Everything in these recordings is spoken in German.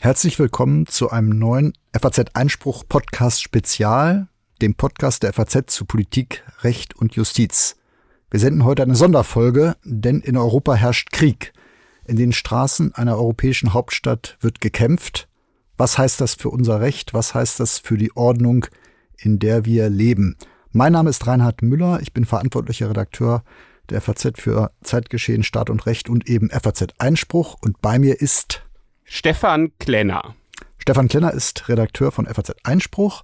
Herzlich willkommen zu einem neuen FAZ Einspruch Podcast Spezial, dem Podcast der FAZ zu Politik, Recht und Justiz. Wir senden heute eine Sonderfolge, denn in Europa herrscht Krieg. In den Straßen einer europäischen Hauptstadt wird gekämpft. Was heißt das für unser Recht? Was heißt das für die Ordnung, in der wir leben? Mein Name ist Reinhard Müller. Ich bin verantwortlicher Redakteur der FAZ für Zeitgeschehen, Staat und Recht und eben FAZ Einspruch. Und bei mir ist Stefan Klenner. Stefan Klenner ist Redakteur von FAZ Einspruch.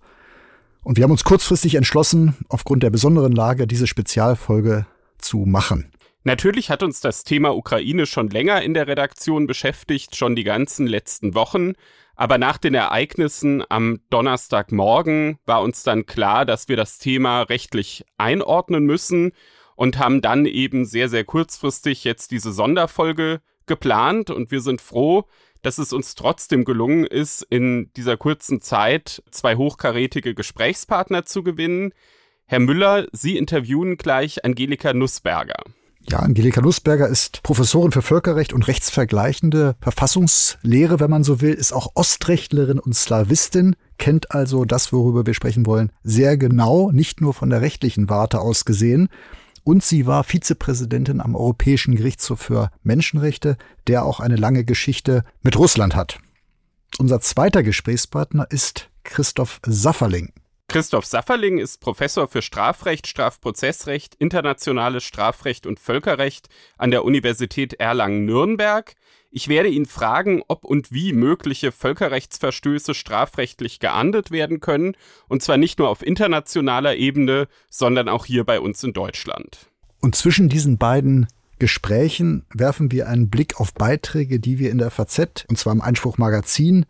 Und wir haben uns kurzfristig entschlossen, aufgrund der besonderen Lage diese Spezialfolge zu machen. Natürlich hat uns das Thema Ukraine schon länger in der Redaktion beschäftigt, schon die ganzen letzten Wochen. Aber nach den Ereignissen am Donnerstagmorgen war uns dann klar, dass wir das Thema rechtlich einordnen müssen und haben dann eben sehr, sehr kurzfristig jetzt diese Sonderfolge geplant. Und wir sind froh, dass es uns trotzdem gelungen ist, in dieser kurzen Zeit zwei hochkarätige Gesprächspartner zu gewinnen. Herr Müller, Sie interviewen gleich Angelika Nussberger. Ja, Angelika Nussberger ist Professorin für Völkerrecht und rechtsvergleichende Verfassungslehre, wenn man so will, ist auch Ostrechtlerin und Slawistin, kennt also das, worüber wir sprechen wollen, sehr genau, nicht nur von der rechtlichen Warte aus gesehen, und sie war Vizepräsidentin am Europäischen Gerichtshof für Menschenrechte, der auch eine lange Geschichte mit Russland hat. Unser zweiter Gesprächspartner ist Christoph Safferling. Christoph Safferling ist Professor für Strafrecht, Strafprozessrecht, internationales Strafrecht und Völkerrecht an der Universität Erlangen-Nürnberg. Ich werde ihn fragen, ob und wie mögliche Völkerrechtsverstöße strafrechtlich geahndet werden können, und zwar nicht nur auf internationaler Ebene, sondern auch hier bei uns in Deutschland. Und zwischen diesen beiden Gesprächen werfen wir einen Blick auf Beiträge, die wir in der FAZ, und zwar im Einspruch Magazin,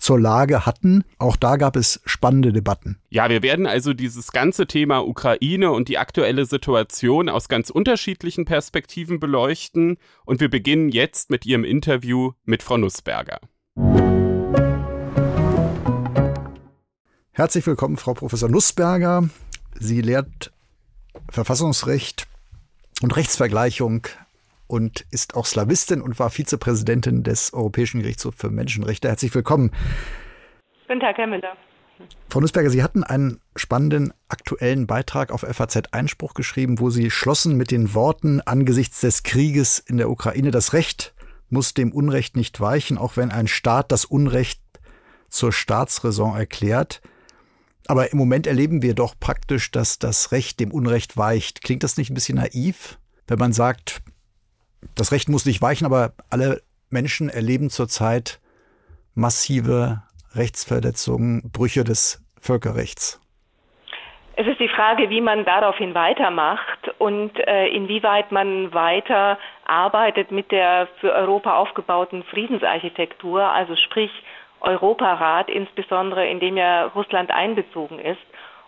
zur Lage hatten. Auch da gab es spannende Debatten. Ja, wir werden also dieses ganze Thema Ukraine und die aktuelle Situation aus ganz unterschiedlichen Perspektiven beleuchten. Und wir beginnen jetzt mit Ihrem Interview mit Frau Nussberger. Herzlich willkommen, Frau Professor Nussberger. Sie lehrt Verfassungsrecht und Rechtsvergleichung und ist auch Slawistin und war Vizepräsidentin des Europäischen Gerichtshofs für Menschenrechte. Herzlich willkommen. Guten Tag, Herr Müller. Frau Nussberger, Sie hatten einen spannenden aktuellen Beitrag auf FAZ Einspruch geschrieben, wo Sie schlossen mit den Worten angesichts des Krieges in der Ukraine, das Recht muss dem Unrecht nicht weichen, auch wenn ein Staat das Unrecht zur Staatsräson erklärt. Aber im Moment erleben wir doch praktisch, dass das Recht dem Unrecht weicht. Klingt das nicht ein bisschen naiv, wenn man sagt, das Recht muss nicht weichen, aber alle Menschen erleben zurzeit massive Rechtsverletzungen, Brüche des Völkerrechts. Es ist die Frage, wie man daraufhin weitermacht und äh, inwieweit man weiter arbeitet mit der für Europa aufgebauten Friedensarchitektur, also sprich Europarat, insbesondere in dem ja Russland einbezogen ist.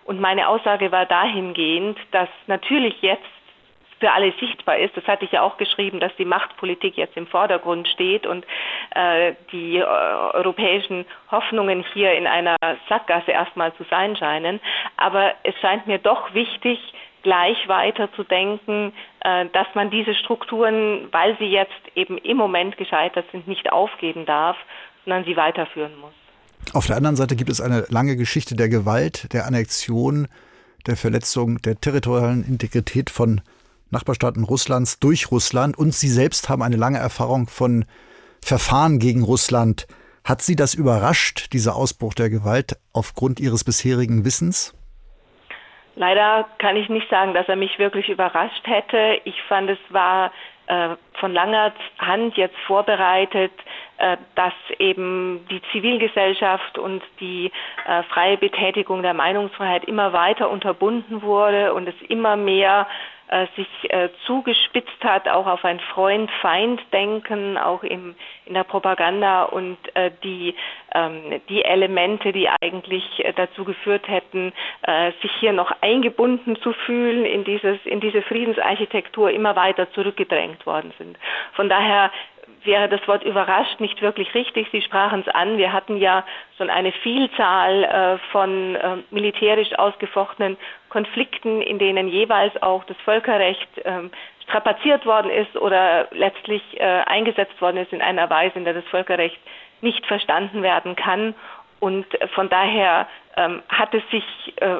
Und meine Aussage war dahingehend, dass natürlich jetzt für alle sichtbar ist. Das hatte ich ja auch geschrieben, dass die Machtpolitik jetzt im Vordergrund steht und äh, die äh, europäischen Hoffnungen hier in einer Sackgasse erstmal zu sein scheinen. Aber es scheint mir doch wichtig, gleich weiter zu denken, äh, dass man diese Strukturen, weil sie jetzt eben im Moment gescheitert sind, nicht aufgeben darf, sondern sie weiterführen muss. Auf der anderen Seite gibt es eine lange Geschichte der Gewalt, der Annexion, der Verletzung der territorialen Integrität von Nachbarstaaten Russlands durch Russland und Sie selbst haben eine lange Erfahrung von Verfahren gegen Russland. Hat Sie das überrascht, dieser Ausbruch der Gewalt, aufgrund Ihres bisherigen Wissens? Leider kann ich nicht sagen, dass er mich wirklich überrascht hätte. Ich fand, es war äh, von langer Hand jetzt vorbereitet, äh, dass eben die Zivilgesellschaft und die äh, freie Betätigung der Meinungsfreiheit immer weiter unterbunden wurde und es immer mehr äh, sich äh, zugespitzt hat, auch auf ein Freund-Feind-Denken, auch im, in der Propaganda und äh, die, ähm, die Elemente, die eigentlich äh, dazu geführt hätten, äh, sich hier noch eingebunden zu fühlen in, dieses, in diese Friedensarchitektur, immer weiter zurückgedrängt worden sind. Von daher wäre das Wort überrascht nicht wirklich richtig. Sie sprachen es an. Wir hatten ja schon eine Vielzahl äh, von äh, militärisch ausgefochtenen Konflikten, in denen jeweils auch das Völkerrecht ähm, strapaziert worden ist oder letztlich äh, eingesetzt worden ist in einer Weise, in der das Völkerrecht nicht verstanden werden kann. Und von daher ähm, hat es sich äh,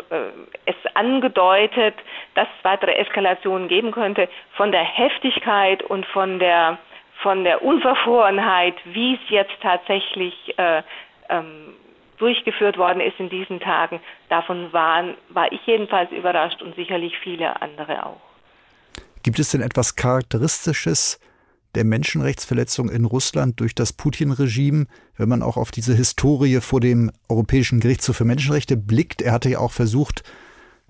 es angedeutet, dass es weitere Eskalationen geben könnte. Von der Heftigkeit und von der von der Unverfrorenheit, wie es jetzt tatsächlich äh, ähm, durchgeführt worden ist in diesen Tagen, davon waren, war ich jedenfalls überrascht und sicherlich viele andere auch. Gibt es denn etwas Charakteristisches der Menschenrechtsverletzung in Russland durch das Putin-Regime, wenn man auch auf diese Historie vor dem Europäischen Gerichtshof für Menschenrechte blickt? Er hatte ja auch versucht,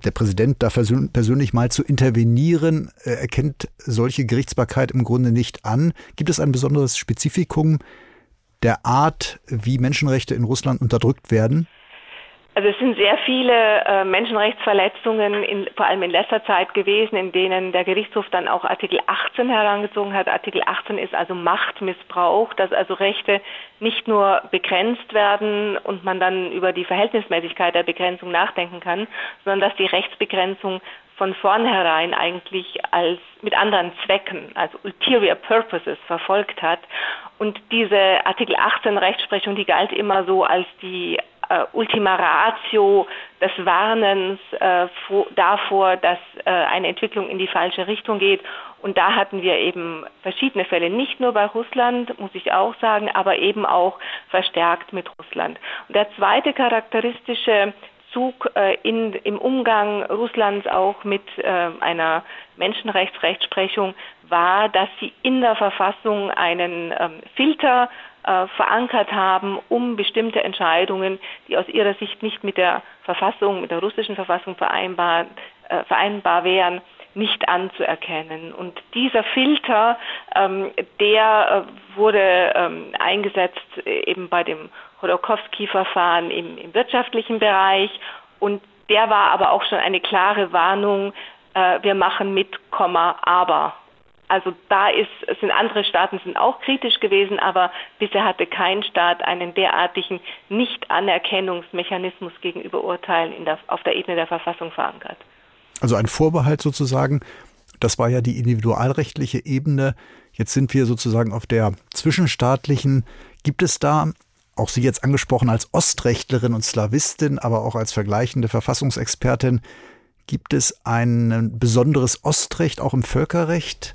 der Präsident da persönlich mal zu intervenieren. Er erkennt solche Gerichtsbarkeit im Grunde nicht an. Gibt es ein besonderes Spezifikum der Art, wie Menschenrechte in Russland unterdrückt werden? Also es sind sehr viele äh, Menschenrechtsverletzungen, in, vor allem in letzter Zeit gewesen, in denen der Gerichtshof dann auch Artikel 18 herangezogen hat. Artikel 18 ist also Machtmissbrauch, dass also Rechte nicht nur begrenzt werden und man dann über die Verhältnismäßigkeit der Begrenzung nachdenken kann, sondern dass die Rechtsbegrenzung von vornherein eigentlich als mit anderen Zwecken, also ulterior purposes verfolgt hat. Und diese Artikel 18 Rechtsprechung, die galt immer so als die Ultima Ratio des Warnens äh, vor, davor, dass äh, eine Entwicklung in die falsche Richtung geht. Und da hatten wir eben verschiedene Fälle, nicht nur bei Russland, muss ich auch sagen, aber eben auch verstärkt mit Russland. Und der zweite charakteristische Zug äh, in, im Umgang Russlands auch mit äh, einer Menschenrechtsrechtsprechung war, dass sie in der Verfassung einen ähm, Filter äh, verankert haben, um bestimmte Entscheidungen, die aus ihrer Sicht nicht mit der Verfassung, mit der russischen Verfassung vereinbar, äh, vereinbar wären, nicht anzuerkennen. Und dieser Filter, ähm, der äh, wurde ähm, eingesetzt äh, eben bei dem Chodorkowski-Verfahren im, im, wirtschaftlichen Bereich und der war aber auch schon eine klare Warnung, äh, wir machen mit, Komma, aber. Also da ist, sind andere Staaten sind auch kritisch gewesen, aber bisher hatte kein Staat einen derartigen Nichtanerkennungsmechanismus gegenüber Urteilen der, auf der Ebene der Verfassung verankert. Also ein Vorbehalt sozusagen. Das war ja die individualrechtliche Ebene. Jetzt sind wir sozusagen auf der zwischenstaatlichen. Gibt es da, auch Sie jetzt angesprochen als Ostrechtlerin und Slawistin, aber auch als vergleichende Verfassungsexpertin, gibt es ein besonderes Ostrecht auch im Völkerrecht?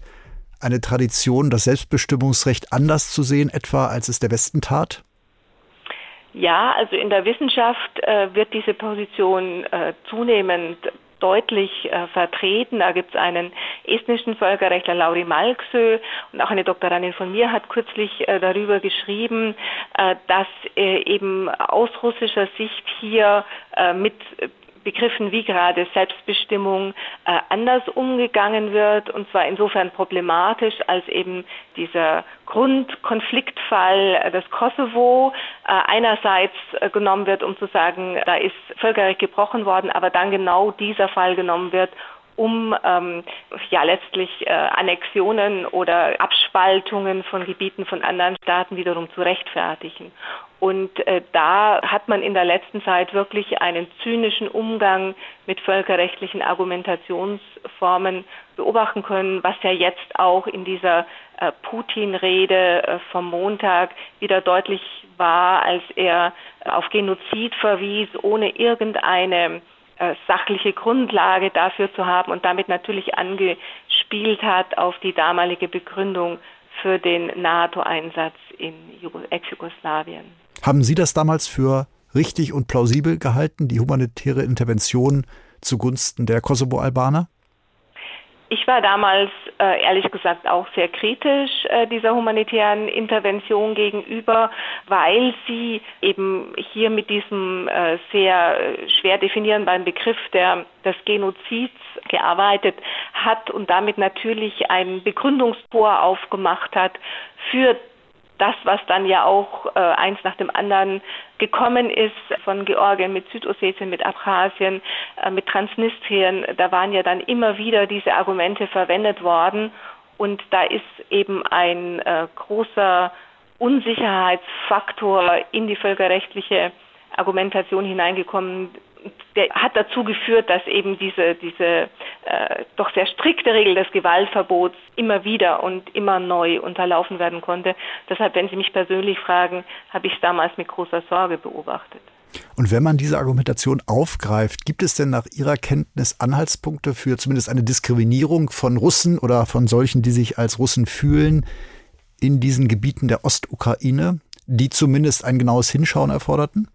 Eine Tradition, das Selbstbestimmungsrecht anders zu sehen, etwa als es der Westen tat? Ja, also in der Wissenschaft äh, wird diese Position äh, zunehmend deutlich äh, vertreten. Da gibt es einen estnischen Völkerrechtler, Lauri Malksö, und auch eine Doktorandin von mir hat kürzlich äh, darüber geschrieben, äh, dass äh, eben aus russischer Sicht hier mit Begriffen wie gerade Selbstbestimmung äh, anders umgegangen wird und zwar insofern problematisch, als eben dieser Grundkonfliktfall äh, des Kosovo äh, einerseits äh, genommen wird, um zu sagen, da ist Völkerrecht gebrochen worden, aber dann genau dieser Fall genommen wird, um ähm, ja letztlich äh, Annexionen oder Abspaltungen von Gebieten von anderen Staaten wiederum zu rechtfertigen. Und äh, da hat man in der letzten Zeit wirklich einen zynischen Umgang mit völkerrechtlichen Argumentationsformen beobachten können, was ja jetzt auch in dieser äh, Putin-Rede äh, vom Montag wieder deutlich war, als er auf Genozid verwies, ohne irgendeine äh, sachliche Grundlage dafür zu haben und damit natürlich angespielt hat auf die damalige Begründung für den NATO-Einsatz in Ex-Jugoslawien. Haben Sie das damals für richtig und plausibel gehalten, die humanitäre Intervention zugunsten der Kosovo-Albaner? Ich war damals äh, ehrlich gesagt auch sehr kritisch äh, dieser humanitären Intervention gegenüber, weil sie eben hier mit diesem äh, sehr schwer definierbaren Begriff der, des Genozids gearbeitet hat und damit natürlich ein Begründungstor aufgemacht hat für das, was dann ja auch äh, eins nach dem anderen gekommen ist von Georgien mit Südossetien, mit Abchasien, äh, mit Transnistrien, da waren ja dann immer wieder diese Argumente verwendet worden. Und da ist eben ein äh, großer Unsicherheitsfaktor in die völkerrechtliche Argumentation hineingekommen, der hat dazu geführt, dass eben diese, diese äh, doch sehr strikte Regel des Gewaltverbots immer wieder und immer neu unterlaufen werden konnte. Deshalb, wenn Sie mich persönlich fragen, habe ich es damals mit großer Sorge beobachtet. Und wenn man diese Argumentation aufgreift, gibt es denn nach Ihrer Kenntnis Anhaltspunkte für zumindest eine Diskriminierung von Russen oder von solchen, die sich als Russen fühlen, in diesen Gebieten der Ostukraine, die zumindest ein genaues Hinschauen erforderten?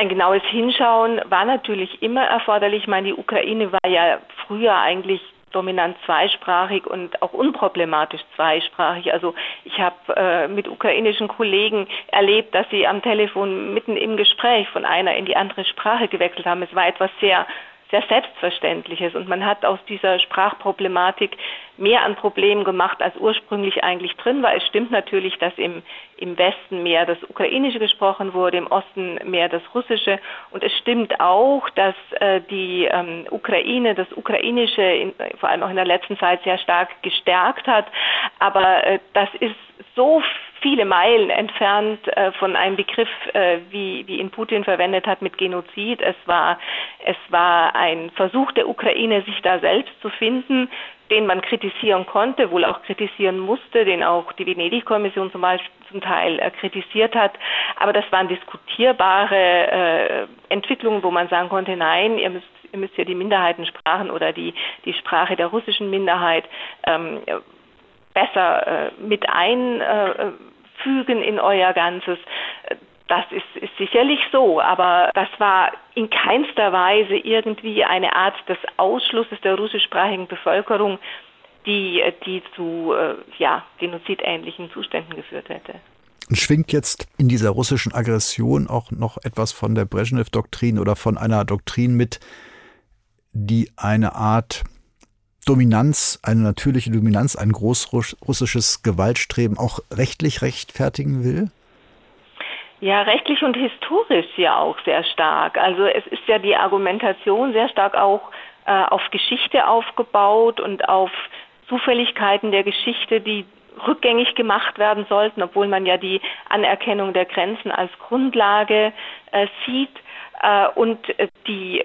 Ein genaues Hinschauen war natürlich immer erforderlich. Ich meine, die Ukraine war ja früher eigentlich dominant zweisprachig und auch unproblematisch zweisprachig. Also ich habe äh, mit ukrainischen Kollegen erlebt, dass sie am Telefon mitten im Gespräch von einer in die andere Sprache gewechselt haben. Es war etwas sehr sehr Selbstverständliches. Und man hat aus dieser Sprachproblematik mehr an Problemen gemacht, als ursprünglich eigentlich drin war. Es stimmt natürlich, dass im, im Westen mehr das Ukrainische gesprochen wurde, im Osten mehr das Russische. Und es stimmt auch, dass äh, die ähm, Ukraine das Ukrainische in, vor allem auch in der letzten Zeit sehr stark gestärkt hat. Aber äh, das ist so viele Meilen entfernt äh, von einem Begriff, äh, wie, wie ihn Putin verwendet hat mit Genozid. Es war, es war ein Versuch der Ukraine, sich da selbst zu finden, den man kritisieren konnte, wohl auch kritisieren musste, den auch die Venedig-Kommission zum zum Teil äh, kritisiert hat. Aber das waren diskutierbare äh, Entwicklungen, wo man sagen konnte, nein, ihr müsst, ihr müsst ja die Minderheitensprachen oder die, die Sprache der russischen Minderheit ähm, besser äh, mit einfügen in euer Ganzes. Das ist, ist sicherlich so, aber das war in keinster Weise irgendwie eine Art des Ausschlusses der russischsprachigen Bevölkerung, die, die zu äh, ja, genozidähnlichen Zuständen geführt hätte. Und schwingt jetzt in dieser russischen Aggression auch noch etwas von der Brezhnev-Doktrin oder von einer Doktrin mit, die eine Art Dominanz, eine natürliche Dominanz, ein großrussisches Gewaltstreben auch rechtlich rechtfertigen will? Ja, rechtlich und historisch ja auch sehr stark. Also es ist ja die Argumentation sehr stark auch äh, auf Geschichte aufgebaut und auf Zufälligkeiten der Geschichte, die rückgängig gemacht werden sollten, obwohl man ja die Anerkennung der Grenzen als Grundlage äh, sieht. Äh, und äh, die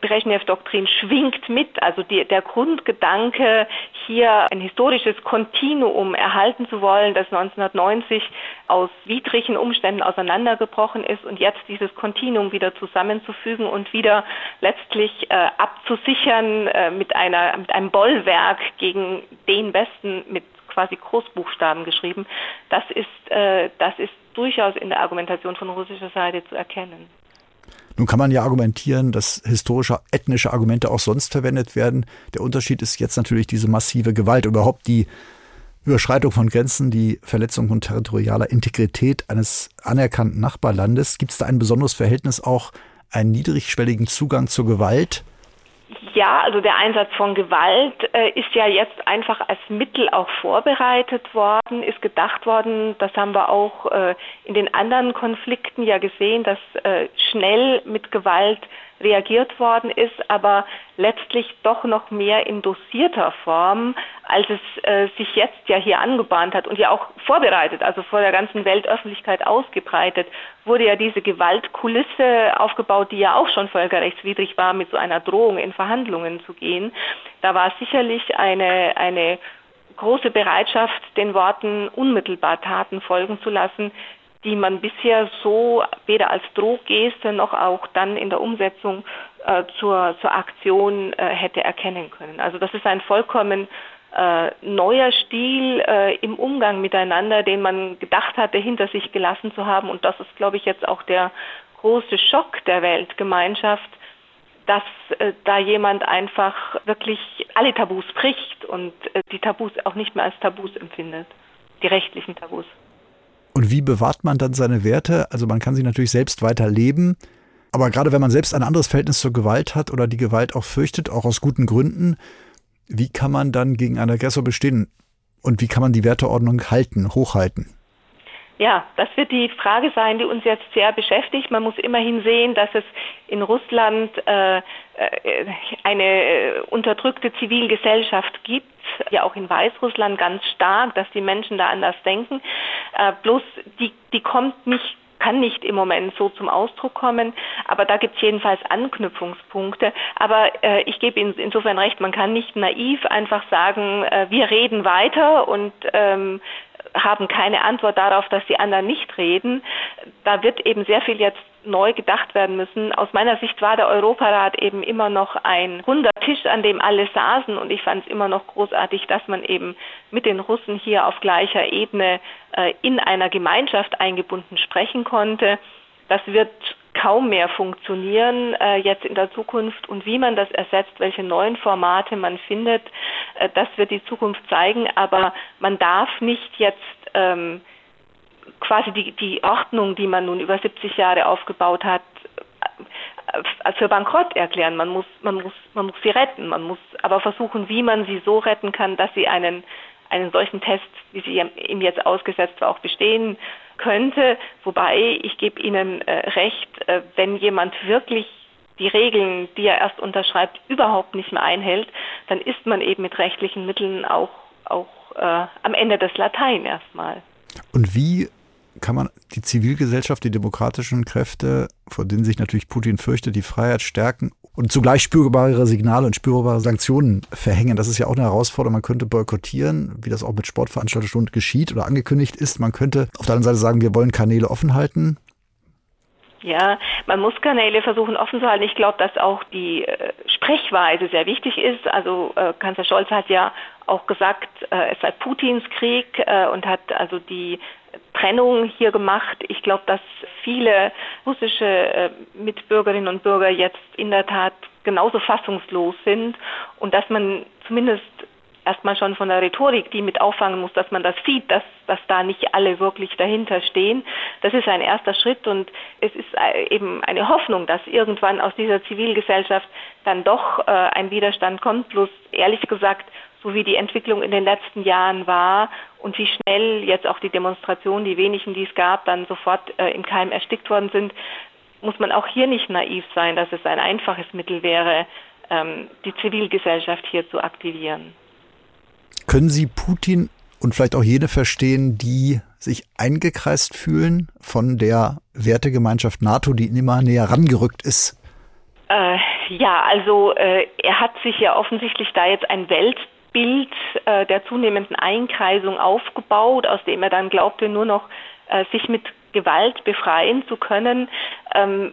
Brezhnev-Doktrin schwingt mit. Also die, der Grundgedanke, hier ein historisches Kontinuum erhalten zu wollen, das 1990 aus widrigen Umständen auseinandergebrochen ist und jetzt dieses Kontinuum wieder zusammenzufügen und wieder letztlich äh, abzusichern äh, mit, einer, mit einem Bollwerk gegen den Westen mit quasi Großbuchstaben geschrieben, das ist, äh, das ist durchaus in der Argumentation von russischer Seite zu erkennen. Nun kann man ja argumentieren, dass historische, ethnische Argumente auch sonst verwendet werden. Der Unterschied ist jetzt natürlich diese massive Gewalt, überhaupt die Überschreitung von Grenzen, die Verletzung von territorialer Integrität eines anerkannten Nachbarlandes. Gibt es da ein besonderes Verhältnis auch einen niedrigschwelligen Zugang zur Gewalt? Ja, also der Einsatz von Gewalt äh, ist ja jetzt einfach als Mittel auch vorbereitet worden, ist gedacht worden. Das haben wir auch äh, in den anderen Konflikten ja gesehen, dass äh, schnell mit Gewalt reagiert worden ist, aber letztlich doch noch mehr in dosierter Form, als es äh, sich jetzt ja hier angebahnt hat und ja auch vorbereitet, also vor der ganzen Weltöffentlichkeit ausgebreitet, wurde ja diese Gewaltkulisse aufgebaut, die ja auch schon völkerrechtswidrig war, mit so einer Drohung in Verhandlungen zu gehen. Da war sicherlich eine, eine große Bereitschaft, den Worten unmittelbar Taten folgen zu lassen, die man bisher so weder als Drohgeste noch auch dann in der Umsetzung äh, zur, zur Aktion äh, hätte erkennen können. Also das ist ein vollkommen äh, neuer Stil äh, im Umgang miteinander, den man gedacht hatte, hinter sich gelassen zu haben. Und das ist, glaube ich, jetzt auch der große Schock der Weltgemeinschaft, dass äh, da jemand einfach wirklich alle Tabus bricht und äh, die Tabus auch nicht mehr als Tabus empfindet, die rechtlichen Tabus. Und wie bewahrt man dann seine Werte? Also man kann sie natürlich selbst weiter leben. Aber gerade wenn man selbst ein anderes Verhältnis zur Gewalt hat oder die Gewalt auch fürchtet, auch aus guten Gründen, wie kann man dann gegen einen Aggressor bestehen? Und wie kann man die Werteordnung halten, hochhalten? Ja, das wird die Frage sein, die uns jetzt sehr beschäftigt. Man muss immerhin sehen, dass es in Russland äh, äh eine äh, unterdrückte Zivilgesellschaft gibt, ja auch in Weißrussland ganz stark, dass die Menschen da anders denken. Äh, bloß die, die kommt nicht kann nicht im Moment so zum Ausdruck kommen, aber da gibt es jedenfalls Anknüpfungspunkte. Aber äh, ich gebe Ihnen insofern recht, man kann nicht naiv einfach sagen, äh, wir reden weiter und ähm, haben keine Antwort darauf, dass die anderen nicht reden. Da wird eben sehr viel jetzt neu gedacht werden müssen. Aus meiner Sicht war der Europarat eben immer noch ein runder Tisch, an dem alle saßen und ich fand es immer noch großartig, dass man eben mit den Russen hier auf gleicher Ebene äh, in einer Gemeinschaft eingebunden sprechen konnte. Das wird kaum mehr funktionieren äh, jetzt in der Zukunft und wie man das ersetzt, welche neuen Formate man findet, äh, das wird die Zukunft zeigen. Aber man darf nicht jetzt ähm, quasi die, die Ordnung, die man nun über 70 Jahre aufgebaut hat, äh, für bankrott erklären. Man muss, man muss, man muss sie retten. Man muss aber versuchen, wie man sie so retten kann, dass sie einen, einen solchen Test, wie sie ihm jetzt ausgesetzt war, auch bestehen könnte. Wobei ich gebe Ihnen äh, recht, äh, wenn jemand wirklich die Regeln, die er erst unterschreibt, überhaupt nicht mehr einhält, dann ist man eben mit rechtlichen Mitteln auch, auch äh, am Ende des Latein erstmal. Und wie kann man die Zivilgesellschaft, die demokratischen Kräfte, vor denen sich natürlich Putin fürchtet, die Freiheit stärken und zugleich spürbare Signale und spürbare Sanktionen verhängen. Das ist ja auch eine Herausforderung. Man könnte boykottieren, wie das auch mit Sportveranstaltungen geschieht oder angekündigt ist. Man könnte auf der anderen Seite sagen, wir wollen Kanäle offen halten. Ja, man muss Kanäle versuchen offen zu halten. Ich glaube, dass auch die äh, Sprechweise sehr wichtig ist. Also äh, Kanzler Scholz hat ja auch gesagt, äh, es sei Putins Krieg äh, und hat also die Trennung hier gemacht. Ich glaube, dass viele russische äh, Mitbürgerinnen und Bürger jetzt in der Tat genauso fassungslos sind und dass man zumindest erstmal schon von der Rhetorik, die mit auffangen muss, dass man das sieht, dass, dass da nicht alle wirklich dahinter stehen. Das ist ein erster Schritt und es ist äh, eben eine Hoffnung, dass irgendwann aus dieser Zivilgesellschaft dann doch äh, ein Widerstand kommt. Bloß ehrlich gesagt, so wie die Entwicklung in den letzten Jahren war und wie schnell jetzt auch die Demonstrationen, die wenigen, die es gab, dann sofort äh, im Keim erstickt worden sind, muss man auch hier nicht naiv sein, dass es ein einfaches Mittel wäre, ähm, die Zivilgesellschaft hier zu aktivieren. Können Sie Putin und vielleicht auch jene verstehen, die sich eingekreist fühlen von der Wertegemeinschaft NATO, die immer näher rangerückt ist? Äh, ja, also äh, er hat sich ja offensichtlich da jetzt ein Welt Bild äh, der zunehmenden Einkreisung aufgebaut, aus dem er dann glaubte, nur noch äh, sich mit Gewalt befreien zu können. Ähm,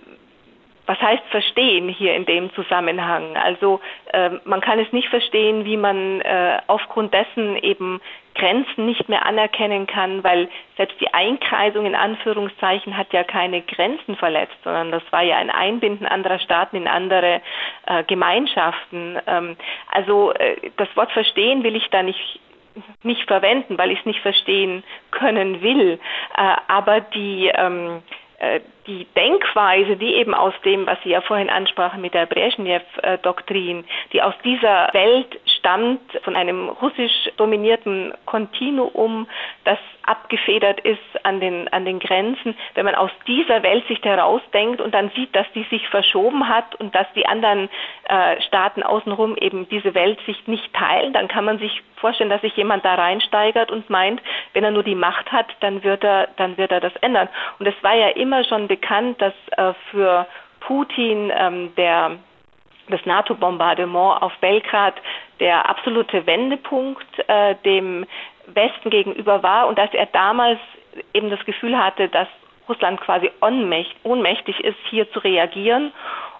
was heißt verstehen hier in dem Zusammenhang? Also äh, man kann es nicht verstehen, wie man äh, aufgrund dessen eben Grenzen nicht mehr anerkennen kann, weil selbst die Einkreisung in Anführungszeichen hat ja keine Grenzen verletzt, sondern das war ja ein Einbinden anderer Staaten in andere äh, Gemeinschaften. Ähm, also äh, das Wort verstehen will ich da nicht nicht verwenden, weil ich es nicht verstehen können will. Äh, aber die ähm, äh, die Denkweise, die eben aus dem, was Sie ja vorhin ansprachen mit der Brezhnev-Doktrin, die aus dieser Welt stammt, von einem russisch dominierten Kontinuum, das abgefedert ist an den, an den Grenzen, wenn man aus dieser Weltsicht herausdenkt und dann sieht, dass die sich verschoben hat und dass die anderen äh, Staaten außenrum eben diese Weltsicht nicht teilen, dann kann man sich vorstellen, dass sich jemand da reinsteigert und meint, wenn er nur die Macht hat, dann wird er, dann wird er das ändern. Und es war ja immer schon bekannt, dass äh, für Putin ähm, der das NATO-Bombardement auf Belgrad der absolute Wendepunkt äh, dem Westen gegenüber war und dass er damals eben das Gefühl hatte, dass Russland quasi ohnmächtig ist, hier zu reagieren.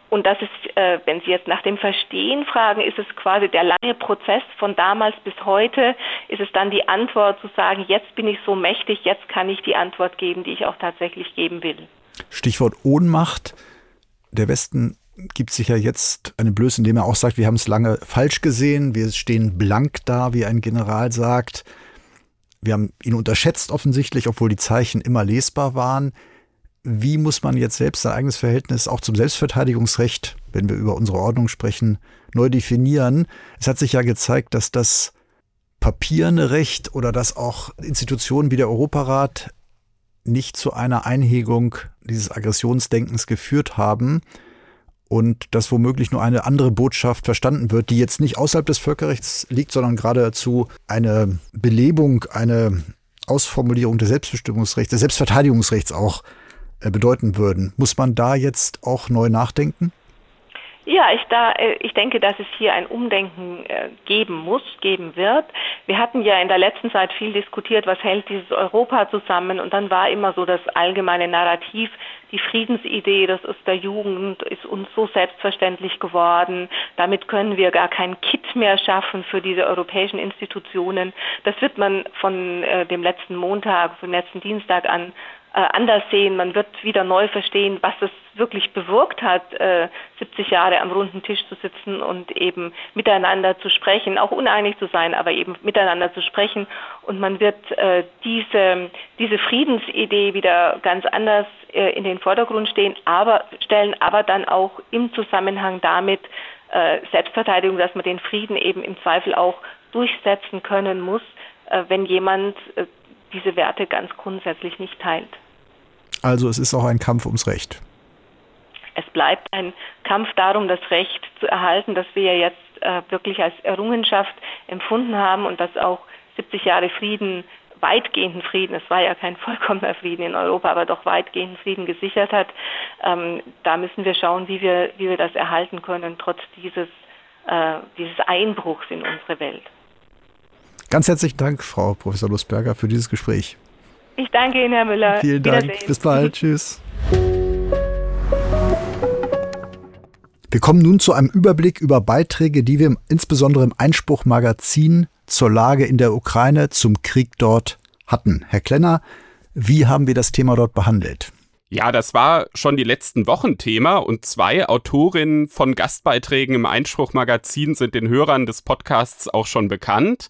Und das ist, äh, wenn Sie jetzt nach dem Verstehen fragen, ist es quasi der lange Prozess von damals bis heute, ist es dann die Antwort zu sagen, jetzt bin ich so mächtig, jetzt kann ich die Antwort geben, die ich auch tatsächlich geben will. Stichwort Ohnmacht. Der Westen gibt sich ja jetzt eine Blöße, indem er auch sagt, wir haben es lange falsch gesehen, wir stehen blank da, wie ein General sagt. Wir haben ihn unterschätzt offensichtlich, obwohl die Zeichen immer lesbar waren. Wie muss man jetzt selbst sein eigenes Verhältnis auch zum Selbstverteidigungsrecht, wenn wir über unsere Ordnung sprechen, neu definieren? Es hat sich ja gezeigt, dass das papierne Recht oder dass auch Institutionen wie der Europarat nicht zu einer Einhegung dieses Aggressionsdenkens geführt haben und dass womöglich nur eine andere Botschaft verstanden wird, die jetzt nicht außerhalb des Völkerrechts liegt, sondern geradezu eine Belebung, eine Ausformulierung des Selbstbestimmungsrechts, des Selbstverteidigungsrechts auch bedeuten würden. Muss man da jetzt auch neu nachdenken? Ja, ich, da, äh, ich denke, dass es hier ein Umdenken äh, geben muss, geben wird. Wir hatten ja in der letzten Zeit viel diskutiert, was hält dieses Europa zusammen und dann war immer so das allgemeine Narrativ, die Friedensidee, das ist der Jugend, ist uns so selbstverständlich geworden. Damit können wir gar kein Kit mehr schaffen für diese europäischen Institutionen. Das wird man von äh, dem letzten Montag, vom letzten Dienstag an äh, anders sehen. Man wird wieder neu verstehen, was es wirklich bewirkt hat, äh, 70 Jahre am runden Tisch zu sitzen und eben miteinander zu sprechen, auch uneinig zu sein, aber eben miteinander zu sprechen. Und man wird äh, diese, diese Friedensidee wieder ganz anders äh, in den Vordergrund stehen, aber stellen, aber dann auch im Zusammenhang damit äh, Selbstverteidigung, dass man den Frieden eben im Zweifel auch durchsetzen können muss, äh, wenn jemand äh, diese Werte ganz grundsätzlich nicht teilt. Also es ist auch ein Kampf ums Recht. Es bleibt ein Kampf darum, das Recht zu erhalten, das wir ja jetzt äh, wirklich als Errungenschaft empfunden haben und das auch 70 Jahre Frieden, weitgehenden Frieden, es war ja kein vollkommener Frieden in Europa, aber doch weitgehenden Frieden gesichert hat. Ähm, da müssen wir schauen, wie wir, wie wir das erhalten können, trotz dieses, äh, dieses Einbruchs in unsere Welt. Ganz herzlichen Dank, Frau Professor Lustberger, für dieses Gespräch. Ich danke Ihnen, Herr Müller. Vielen Dank. Bis bald. Tschüss. Wir kommen nun zu einem Überblick über Beiträge, die wir insbesondere im Einspruch-Magazin zur Lage in der Ukraine, zum Krieg dort hatten. Herr Klenner, wie haben wir das Thema dort behandelt? Ja, das war schon die letzten Wochen Thema und zwei Autorinnen von Gastbeiträgen im Einspruch-Magazin sind den Hörern des Podcasts auch schon bekannt.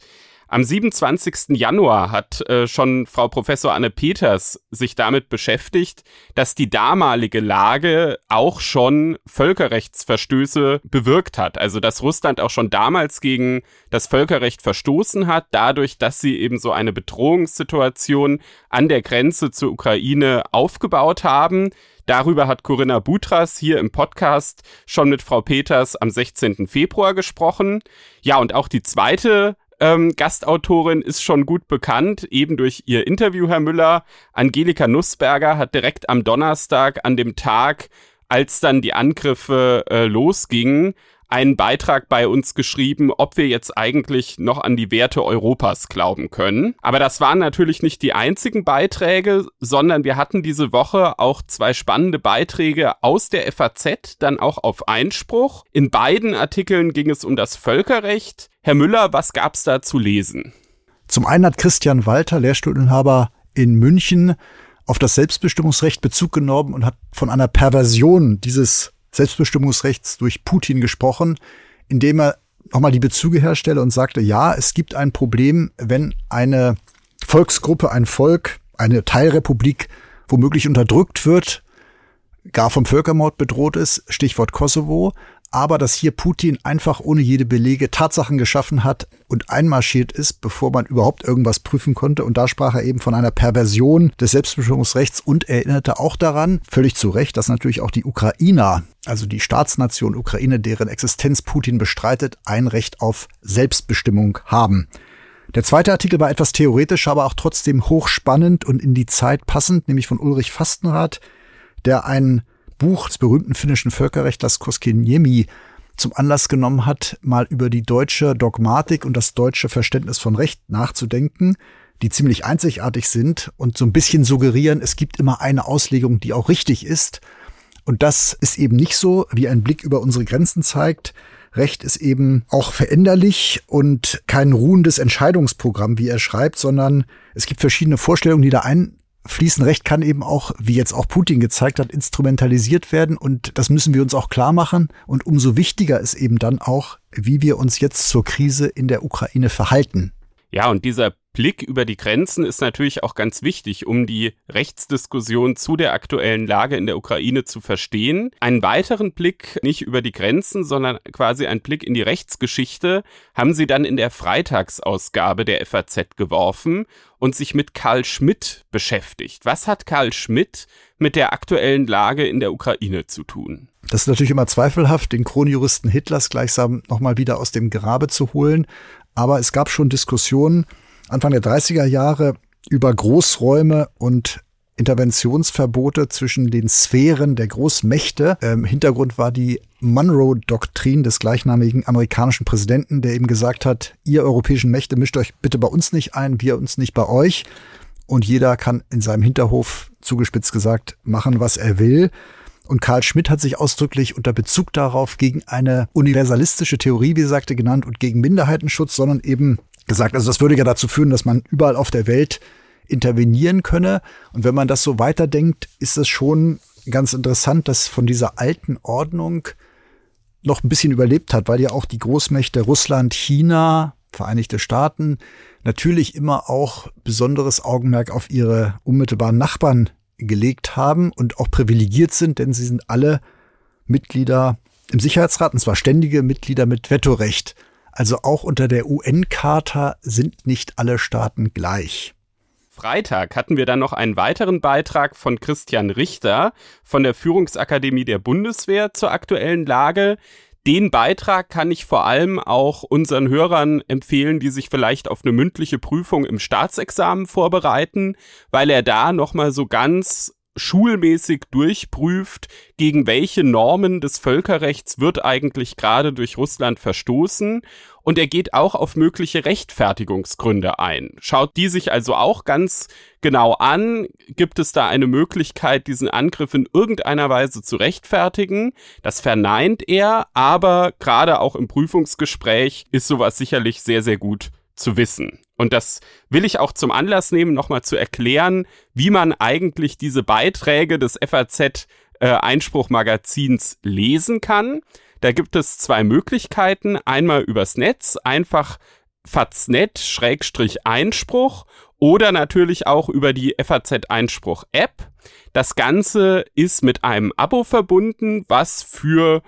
Am 27. Januar hat äh, schon Frau Professor Anne Peters sich damit beschäftigt, dass die damalige Lage auch schon Völkerrechtsverstöße bewirkt hat. Also dass Russland auch schon damals gegen das Völkerrecht verstoßen hat, dadurch, dass sie eben so eine Bedrohungssituation an der Grenze zur Ukraine aufgebaut haben. Darüber hat Corinna Butras hier im Podcast schon mit Frau Peters am 16. Februar gesprochen. Ja, und auch die zweite ähm, Gastautorin ist schon gut bekannt, eben durch ihr Interview, Herr Müller. Angelika Nussberger hat direkt am Donnerstag, an dem Tag, als dann die Angriffe äh, losgingen, einen Beitrag bei uns geschrieben, ob wir jetzt eigentlich noch an die Werte Europas glauben können. Aber das waren natürlich nicht die einzigen Beiträge, sondern wir hatten diese Woche auch zwei spannende Beiträge aus der FAZ, dann auch auf Einspruch. In beiden Artikeln ging es um das Völkerrecht. Herr Müller, was gab's da zu lesen? Zum einen hat Christian Walter, Lehrstuhlinhaber in München, auf das Selbstbestimmungsrecht Bezug genommen und hat von einer Perversion dieses Selbstbestimmungsrechts durch Putin gesprochen, indem er nochmal die Bezüge herstelle und sagte, ja, es gibt ein Problem, wenn eine Volksgruppe, ein Volk, eine Teilrepublik womöglich unterdrückt wird, gar vom Völkermord bedroht ist, Stichwort Kosovo, aber dass hier Putin einfach ohne jede Belege Tatsachen geschaffen hat und einmarschiert ist, bevor man überhaupt irgendwas prüfen konnte. Und da sprach er eben von einer Perversion des Selbstbestimmungsrechts und erinnerte auch daran, völlig zu Recht, dass natürlich auch die Ukrainer, also die Staatsnation Ukraine, deren Existenz Putin bestreitet, ein Recht auf Selbstbestimmung haben. Der zweite Artikel war etwas theoretisch, aber auch trotzdem hochspannend und in die Zeit passend, nämlich von Ulrich Fastenrath, der ein Buch des berühmten finnischen Völkerrechtlers Koskiniemi zum Anlass genommen hat, mal über die deutsche Dogmatik und das deutsche Verständnis von Recht nachzudenken, die ziemlich einzigartig sind und so ein bisschen suggerieren, es gibt immer eine Auslegung, die auch richtig ist. Und das ist eben nicht so, wie ein Blick über unsere Grenzen zeigt. Recht ist eben auch veränderlich und kein ruhendes Entscheidungsprogramm, wie er schreibt, sondern es gibt verschiedene Vorstellungen, die da ein fließen Recht kann eben auch, wie jetzt auch Putin gezeigt hat, instrumentalisiert werden und das müssen wir uns auch klar machen. Und umso wichtiger ist eben dann auch, wie wir uns jetzt zur Krise in der Ukraine verhalten. Ja, und dieser Blick über die Grenzen ist natürlich auch ganz wichtig, um die Rechtsdiskussion zu der aktuellen Lage in der Ukraine zu verstehen. Einen weiteren Blick nicht über die Grenzen, sondern quasi einen Blick in die Rechtsgeschichte haben sie dann in der Freitagsausgabe der FAZ geworfen und sich mit Karl Schmidt beschäftigt. Was hat Karl Schmidt mit der aktuellen Lage in der Ukraine zu tun? Das ist natürlich immer zweifelhaft, den Kronjuristen Hitlers gleichsam nochmal wieder aus dem Grabe zu holen. Aber es gab schon Diskussionen Anfang der 30er Jahre über Großräume und Interventionsverbote zwischen den Sphären der Großmächte. Ähm, Hintergrund war die Monroe-Doktrin des gleichnamigen amerikanischen Präsidenten, der eben gesagt hat, ihr europäischen Mächte mischt euch bitte bei uns nicht ein, wir uns nicht bei euch. Und jeder kann in seinem Hinterhof, zugespitzt gesagt, machen, was er will. Und Karl Schmidt hat sich ausdrücklich unter Bezug darauf gegen eine universalistische Theorie, wie er sagte, genannt und gegen Minderheitenschutz, sondern eben gesagt, also das würde ja dazu führen, dass man überall auf der Welt intervenieren könne. Und wenn man das so weiterdenkt, ist es schon ganz interessant, dass von dieser alten Ordnung noch ein bisschen überlebt hat, weil ja auch die Großmächte Russland, China, Vereinigte Staaten natürlich immer auch besonderes Augenmerk auf ihre unmittelbaren Nachbarn gelegt haben und auch privilegiert sind, denn sie sind alle Mitglieder im Sicherheitsrat, und zwar ständige Mitglieder mit Vetorecht. Also auch unter der UN-Charta sind nicht alle Staaten gleich. Freitag hatten wir dann noch einen weiteren Beitrag von Christian Richter von der Führungsakademie der Bundeswehr zur aktuellen Lage. Den Beitrag kann ich vor allem auch unseren Hörern empfehlen, die sich vielleicht auf eine mündliche Prüfung im Staatsexamen vorbereiten, weil er da nochmal so ganz schulmäßig durchprüft, gegen welche Normen des Völkerrechts wird eigentlich gerade durch Russland verstoßen. Und er geht auch auf mögliche Rechtfertigungsgründe ein. Schaut die sich also auch ganz genau an. Gibt es da eine Möglichkeit, diesen Angriff in irgendeiner Weise zu rechtfertigen? Das verneint er, aber gerade auch im Prüfungsgespräch ist sowas sicherlich sehr, sehr gut zu wissen. Und das will ich auch zum Anlass nehmen, nochmal zu erklären, wie man eigentlich diese Beiträge des FAZ äh, Einspruchmagazins lesen kann. Da gibt es zwei Möglichkeiten. Einmal übers Netz, einfach faznet-einspruch oder natürlich auch über die FAZ Einspruch App. Das Ganze ist mit einem Abo verbunden, was für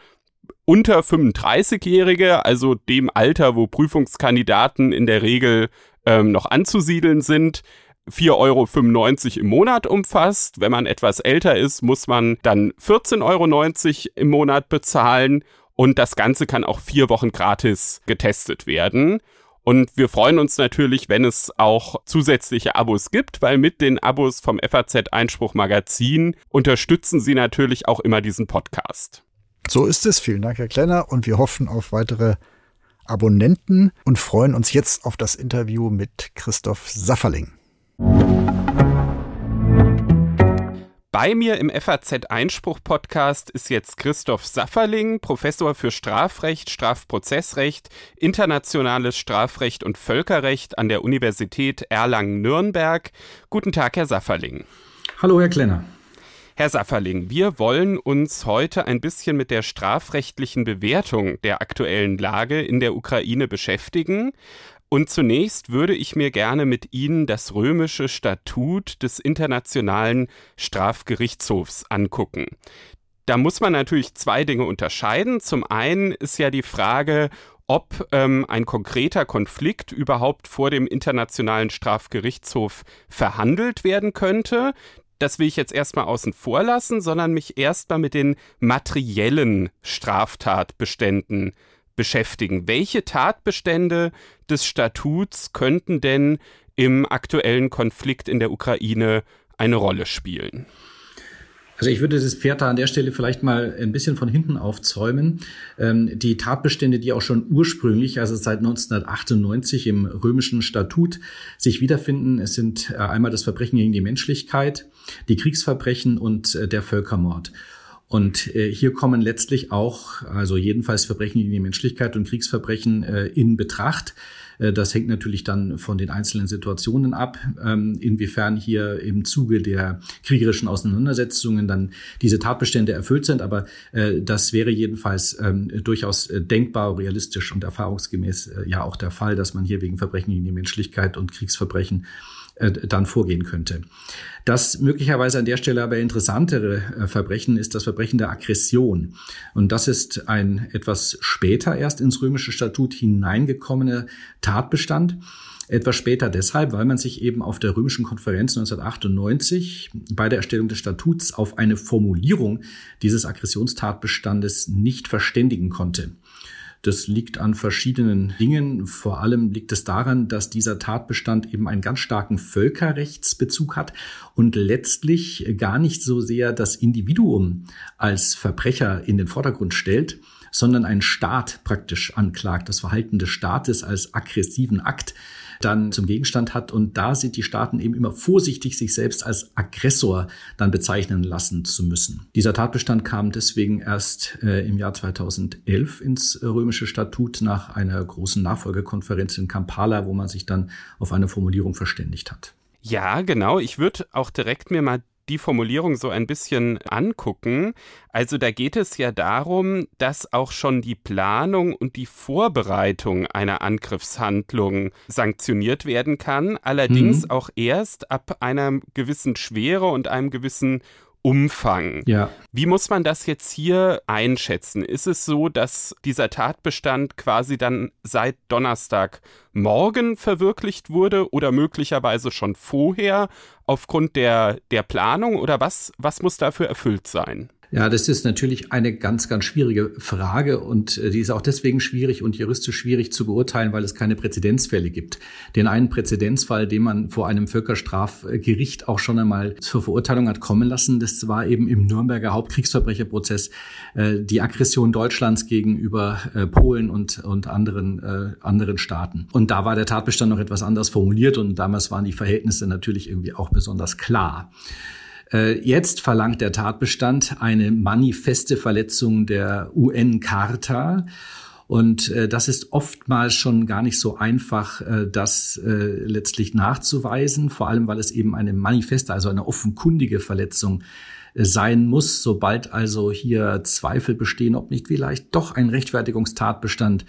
unter 35-Jährige, also dem Alter, wo Prüfungskandidaten in der Regel ähm, noch anzusiedeln sind, 4,95 Euro im Monat umfasst. Wenn man etwas älter ist, muss man dann 14,90 Euro im Monat bezahlen. Und das Ganze kann auch vier Wochen gratis getestet werden. Und wir freuen uns natürlich, wenn es auch zusätzliche Abos gibt, weil mit den Abos vom FAZ Einspruch Magazin unterstützen Sie natürlich auch immer diesen Podcast. So ist es. Vielen Dank, Herr Klenner. Und wir hoffen auf weitere Abonnenten und freuen uns jetzt auf das Interview mit Christoph Safferling. Bei mir im FAZ Einspruch Podcast ist jetzt Christoph Safferling, Professor für Strafrecht, Strafprozessrecht, internationales Strafrecht und Völkerrecht an der Universität Erlangen-Nürnberg. Guten Tag, Herr Safferling. Hallo, Herr Klenner. Herr Safferling, wir wollen uns heute ein bisschen mit der strafrechtlichen Bewertung der aktuellen Lage in der Ukraine beschäftigen. Und zunächst würde ich mir gerne mit Ihnen das römische Statut des Internationalen Strafgerichtshofs angucken. Da muss man natürlich zwei Dinge unterscheiden. Zum einen ist ja die Frage, ob ähm, ein konkreter Konflikt überhaupt vor dem Internationalen Strafgerichtshof verhandelt werden könnte das will ich jetzt erstmal außen vor lassen, sondern mich erstmal mit den materiellen Straftatbeständen beschäftigen. Welche Tatbestände des Statuts könnten denn im aktuellen Konflikt in der Ukraine eine Rolle spielen? Also ich würde das Pferd da an der Stelle vielleicht mal ein bisschen von hinten aufzäumen. Ähm, die Tatbestände, die auch schon ursprünglich, also seit 1998 im römischen Statut sich wiederfinden, es sind äh, einmal das Verbrechen gegen die Menschlichkeit, die Kriegsverbrechen und äh, der Völkermord. Und äh, hier kommen letztlich auch, also jedenfalls Verbrechen gegen die Menschlichkeit und Kriegsverbrechen äh, in Betracht. Äh, das hängt natürlich dann von den einzelnen Situationen ab, ähm, inwiefern hier im Zuge der kriegerischen Auseinandersetzungen dann diese Tatbestände erfüllt sind. Aber äh, das wäre jedenfalls ähm, durchaus äh, denkbar, realistisch und erfahrungsgemäß ja auch der Fall, dass man hier wegen Verbrechen gegen die Menschlichkeit und Kriegsverbrechen dann vorgehen könnte. Das möglicherweise an der Stelle aber interessantere Verbrechen ist das Verbrechen der Aggression. Und das ist ein etwas später erst ins römische Statut hineingekommener Tatbestand. Etwas später deshalb, weil man sich eben auf der römischen Konferenz 1998 bei der Erstellung des Statuts auf eine Formulierung dieses Aggressionstatbestandes nicht verständigen konnte. Das liegt an verschiedenen Dingen. Vor allem liegt es daran, dass dieser Tatbestand eben einen ganz starken Völkerrechtsbezug hat und letztlich gar nicht so sehr das Individuum als Verbrecher in den Vordergrund stellt, sondern einen Staat praktisch anklagt, das Verhalten des Staates als aggressiven Akt dann zum Gegenstand hat. Und da sind die Staaten eben immer vorsichtig, sich selbst als Aggressor dann bezeichnen lassen zu müssen. Dieser Tatbestand kam deswegen erst äh, im Jahr 2011 ins römische Statut nach einer großen Nachfolgekonferenz in Kampala, wo man sich dann auf eine Formulierung verständigt hat. Ja, genau. Ich würde auch direkt mir mal die Formulierung so ein bisschen angucken. Also da geht es ja darum, dass auch schon die Planung und die Vorbereitung einer Angriffshandlung sanktioniert werden kann, allerdings mhm. auch erst ab einer gewissen Schwere und einem gewissen Umfang. Ja. Wie muss man das jetzt hier einschätzen? Ist es so, dass dieser Tatbestand quasi dann seit Donnerstagmorgen verwirklicht wurde oder möglicherweise schon vorher aufgrund der, der Planung oder was, was muss dafür erfüllt sein? Ja, das ist natürlich eine ganz, ganz schwierige Frage und äh, die ist auch deswegen schwierig und juristisch schwierig zu beurteilen, weil es keine Präzedenzfälle gibt. Den einen Präzedenzfall, den man vor einem Völkerstrafgericht auch schon einmal zur Verurteilung hat kommen lassen, das war eben im Nürnberger Hauptkriegsverbrecherprozess äh, die Aggression Deutschlands gegenüber äh, Polen und, und anderen, anderen Staaten. Und da war der Tatbestand noch etwas anders formuliert und damals waren die Verhältnisse natürlich irgendwie auch besonders klar. Äh, jetzt verlangt der Tatbestand eine manifeste Verletzung der UN-Charta. Und äh, das ist oftmals schon gar nicht so einfach, äh, das äh, letztlich nachzuweisen, vor allem weil es eben eine manifeste, also eine offenkundige Verletzung äh, sein muss, sobald also hier Zweifel bestehen, ob nicht vielleicht doch ein Rechtfertigungstatbestand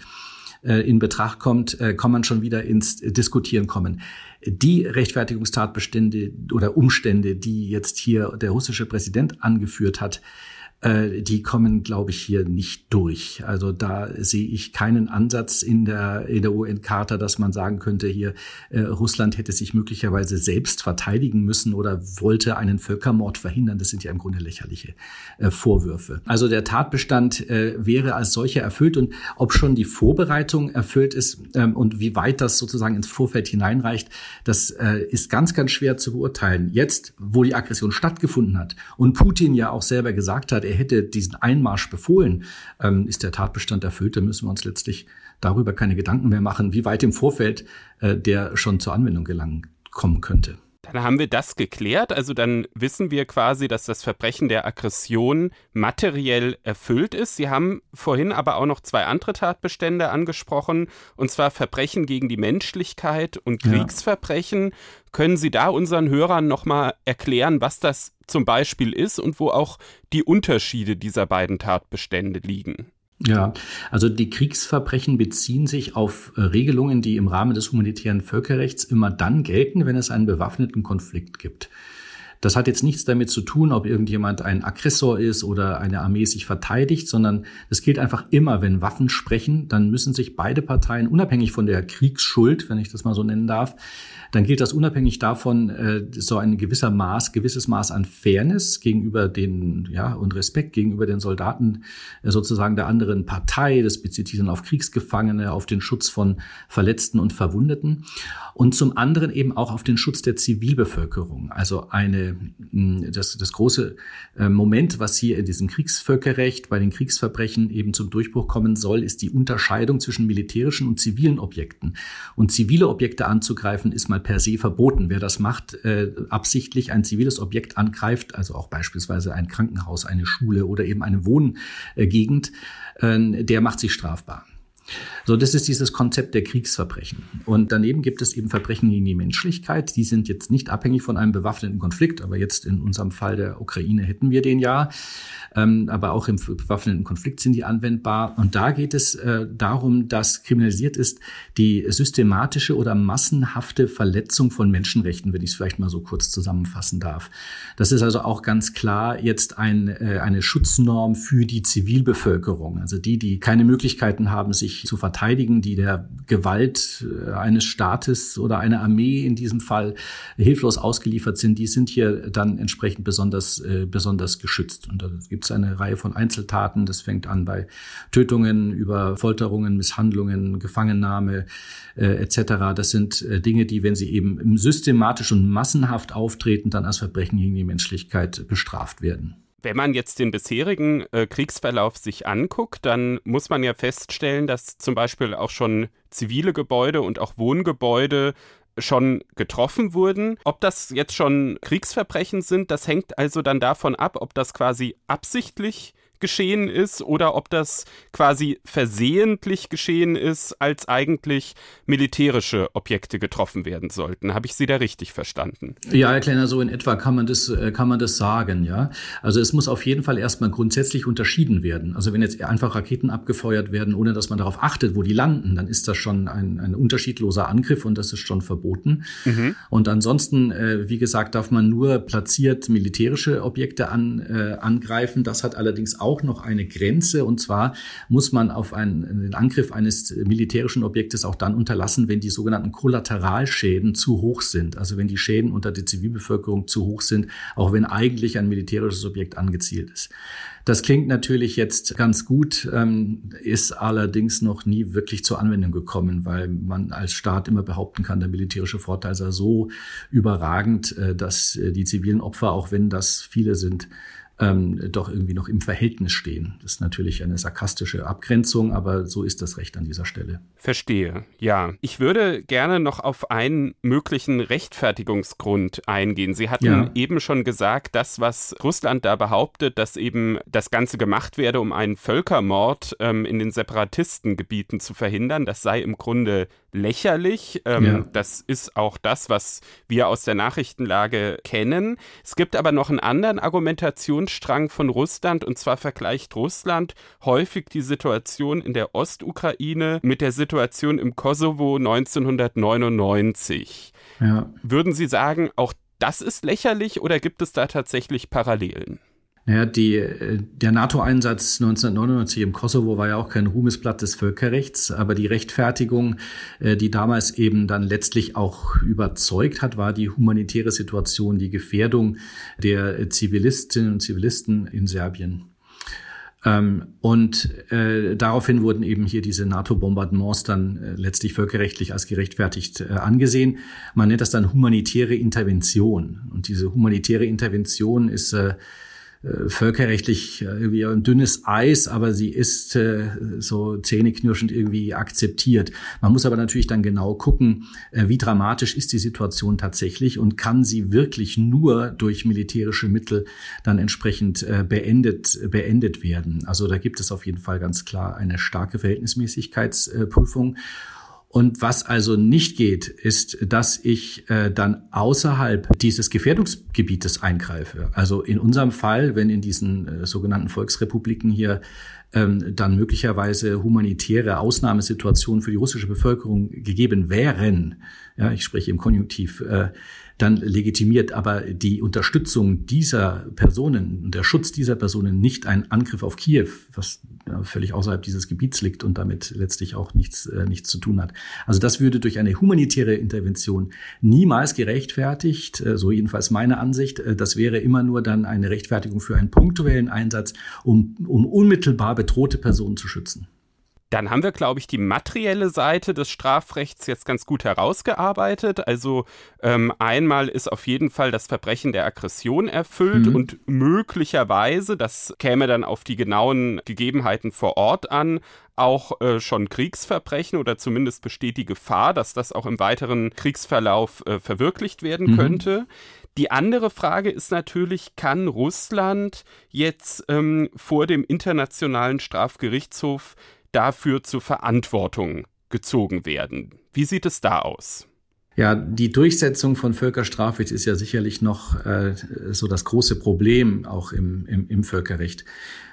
äh, in Betracht kommt, äh, kann man schon wieder ins Diskutieren kommen. Die Rechtfertigungstatbestände oder Umstände, die jetzt hier der russische Präsident angeführt hat, äh, die kommen, glaube ich, hier nicht durch. Also da sehe ich keinen Ansatz in der, in der UN-Charta, dass man sagen könnte, hier äh, Russland hätte sich möglicherweise selbst verteidigen müssen oder wollte einen Völkermord verhindern. Das sind ja im Grunde lächerliche äh, Vorwürfe. Also der Tatbestand äh, wäre als solcher erfüllt und ob schon die Vorbereitung erfüllt ist ähm, und wie weit das sozusagen ins Vorfeld hineinreicht, das äh, ist ganz, ganz schwer zu beurteilen. Jetzt, wo die Aggression stattgefunden hat und Putin ja auch selber gesagt hat, er hätte diesen Einmarsch befohlen, ähm, ist der Tatbestand erfüllt, dann müssen wir uns letztlich darüber keine Gedanken mehr machen, wie weit im Vorfeld äh, der schon zur Anwendung gelangen kommen könnte. Dann haben wir das geklärt. Also dann wissen wir quasi, dass das Verbrechen der Aggression materiell erfüllt ist. Sie haben vorhin aber auch noch zwei andere Tatbestände angesprochen, und zwar Verbrechen gegen die Menschlichkeit und Kriegsverbrechen. Ja. Können Sie da unseren Hörern nochmal erklären, was das zum Beispiel ist und wo auch die Unterschiede dieser beiden Tatbestände liegen? Ja, also die Kriegsverbrechen beziehen sich auf äh, Regelungen, die im Rahmen des humanitären Völkerrechts immer dann gelten, wenn es einen bewaffneten Konflikt gibt. Das hat jetzt nichts damit zu tun, ob irgendjemand ein Aggressor ist oder eine Armee sich verteidigt, sondern es gilt einfach immer, wenn Waffen sprechen, dann müssen sich beide Parteien unabhängig von der Kriegsschuld, wenn ich das mal so nennen darf, dann gilt das unabhängig davon äh, so ein gewisser Maß, gewisses Maß an Fairness gegenüber den, ja, und Respekt gegenüber den Soldaten äh, sozusagen der anderen Partei. Das bezieht sich dann auf Kriegsgefangene, auf den Schutz von Verletzten und Verwundeten und zum anderen eben auch auf den Schutz der Zivilbevölkerung. Also eine, das, das große äh, Moment, was hier in diesem Kriegsvölkerrecht bei den Kriegsverbrechen eben zum Durchbruch kommen soll, ist die Unterscheidung zwischen militärischen und zivilen Objekten. Und zivile Objekte anzugreifen ist mal per se verboten. Wer das macht, äh, absichtlich ein ziviles Objekt angreift, also auch beispielsweise ein Krankenhaus, eine Schule oder eben eine Wohngegend, äh, der macht sich strafbar. So, das ist dieses Konzept der Kriegsverbrechen. Und daneben gibt es eben Verbrechen gegen die Menschlichkeit. Die sind jetzt nicht abhängig von einem bewaffneten Konflikt, aber jetzt in unserem Fall der Ukraine hätten wir den ja. Ähm, aber auch im bewaffneten Konflikt sind die anwendbar. Und da geht es äh, darum, dass kriminalisiert ist die systematische oder massenhafte Verletzung von Menschenrechten, wenn ich es vielleicht mal so kurz zusammenfassen darf. Das ist also auch ganz klar jetzt ein, äh, eine Schutznorm für die Zivilbevölkerung, also die, die keine Möglichkeiten haben, sich zu verteidigen, die der Gewalt äh, eines Staates oder einer Armee in diesem Fall hilflos ausgeliefert sind, die sind hier dann entsprechend besonders, äh, besonders geschützt. Und da gibt es eine Reihe von Einzeltaten. Das fängt an bei Tötungen, über Folterungen, Misshandlungen, Gefangennahme äh, etc. Das sind äh, Dinge, die, wenn sie eben systematisch und massenhaft auftreten, dann als Verbrechen gegen die Menschlichkeit bestraft werden. Wenn man jetzt den bisherigen äh, Kriegsverlauf sich anguckt, dann muss man ja feststellen, dass zum Beispiel auch schon zivile Gebäude und auch Wohngebäude schon getroffen wurden. Ob das jetzt schon Kriegsverbrechen sind, das hängt also dann davon ab, ob das quasi absichtlich geschehen ist oder ob das quasi versehentlich geschehen ist, als eigentlich militärische Objekte getroffen werden sollten. Habe ich Sie da richtig verstanden? Ja, Herr Kleiner, so in etwa kann man das, äh, kann man das sagen, ja. Also es muss auf jeden Fall erstmal grundsätzlich unterschieden werden. Also wenn jetzt einfach Raketen abgefeuert werden, ohne dass man darauf achtet, wo die landen, dann ist das schon ein, ein unterschiedloser Angriff und das ist schon verboten. Mhm. Und ansonsten, äh, wie gesagt, darf man nur platziert militärische Objekte an, äh, angreifen. Das hat allerdings auch auch noch eine Grenze. Und zwar muss man auf einen, den Angriff eines militärischen Objektes auch dann unterlassen, wenn die sogenannten Kollateralschäden zu hoch sind. Also wenn die Schäden unter der Zivilbevölkerung zu hoch sind, auch wenn eigentlich ein militärisches Objekt angezielt ist. Das klingt natürlich jetzt ganz gut, ähm, ist allerdings noch nie wirklich zur Anwendung gekommen, weil man als Staat immer behaupten kann, der militärische Vorteil sei so überragend, äh, dass äh, die zivilen Opfer, auch wenn das viele sind, ähm, doch irgendwie noch im Verhältnis stehen. Das ist natürlich eine sarkastische Abgrenzung, aber so ist das Recht an dieser Stelle. Verstehe, ja. Ich würde gerne noch auf einen möglichen Rechtfertigungsgrund eingehen. Sie hatten ja. eben schon gesagt, das, was Russland da behauptet, dass eben das Ganze gemacht werde, um einen Völkermord ähm, in den Separatistengebieten zu verhindern, das sei im Grunde lächerlich. Ähm, ja. Das ist auch das, was wir aus der Nachrichtenlage kennen. Es gibt aber noch einen anderen Argumentationsstrang von Russland und zwar vergleicht Russland häufig die Situation in der Ostukraine mit der Situation im Kosovo 1999. Ja. Würden Sie sagen, auch das ist lächerlich oder gibt es da tatsächlich Parallelen? Ja, die, äh, der NATO-Einsatz 1999 im Kosovo war ja auch kein Ruhmesblatt des Völkerrechts, aber die Rechtfertigung, äh, die damals eben dann letztlich auch überzeugt hat, war die humanitäre Situation, die Gefährdung der Zivilistinnen und Zivilisten in Serbien. Ähm, und äh, daraufhin wurden eben hier diese NATO-Bombardements dann äh, letztlich völkerrechtlich als gerechtfertigt äh, angesehen. Man nennt das dann humanitäre Intervention. Und diese humanitäre Intervention ist äh, äh, völkerrechtlich irgendwie ein dünnes Eis, aber sie ist äh, so zähneknirschend irgendwie akzeptiert. Man muss aber natürlich dann genau gucken, äh, wie dramatisch ist die Situation tatsächlich und kann sie wirklich nur durch militärische Mittel dann entsprechend äh, beendet, beendet werden. Also da gibt es auf jeden Fall ganz klar eine starke Verhältnismäßigkeitsprüfung. Und was also nicht geht, ist, dass ich äh, dann außerhalb dieses Gefährdungsgebietes eingreife. Also in unserem Fall, wenn in diesen äh, sogenannten Volksrepubliken hier ähm, dann möglicherweise humanitäre Ausnahmesituationen für die russische Bevölkerung gegeben wären, ja, ich spreche im Konjunktiv, äh, dann legitimiert aber die Unterstützung dieser Personen und der Schutz dieser Personen nicht ein Angriff auf Kiew, was völlig außerhalb dieses Gebiets liegt und damit letztlich auch nichts, äh, nichts zu tun hat. Also das würde durch eine humanitäre Intervention niemals gerechtfertigt, äh, so jedenfalls meine Ansicht. Äh, das wäre immer nur dann eine Rechtfertigung für einen punktuellen Einsatz, um, um unmittelbar bedrohte Personen zu schützen. Dann haben wir, glaube ich, die materielle Seite des Strafrechts jetzt ganz gut herausgearbeitet. Also ähm, einmal ist auf jeden Fall das Verbrechen der Aggression erfüllt mhm. und möglicherweise, das käme dann auf die genauen Gegebenheiten vor Ort an, auch äh, schon Kriegsverbrechen oder zumindest besteht die Gefahr, dass das auch im weiteren Kriegsverlauf äh, verwirklicht werden mhm. könnte. Die andere Frage ist natürlich, kann Russland jetzt ähm, vor dem Internationalen Strafgerichtshof dafür zur Verantwortung gezogen werden. Wie sieht es da aus? Ja, die Durchsetzung von Völkerstrafrecht ist ja sicherlich noch äh, so das große Problem auch im, im, im Völkerrecht.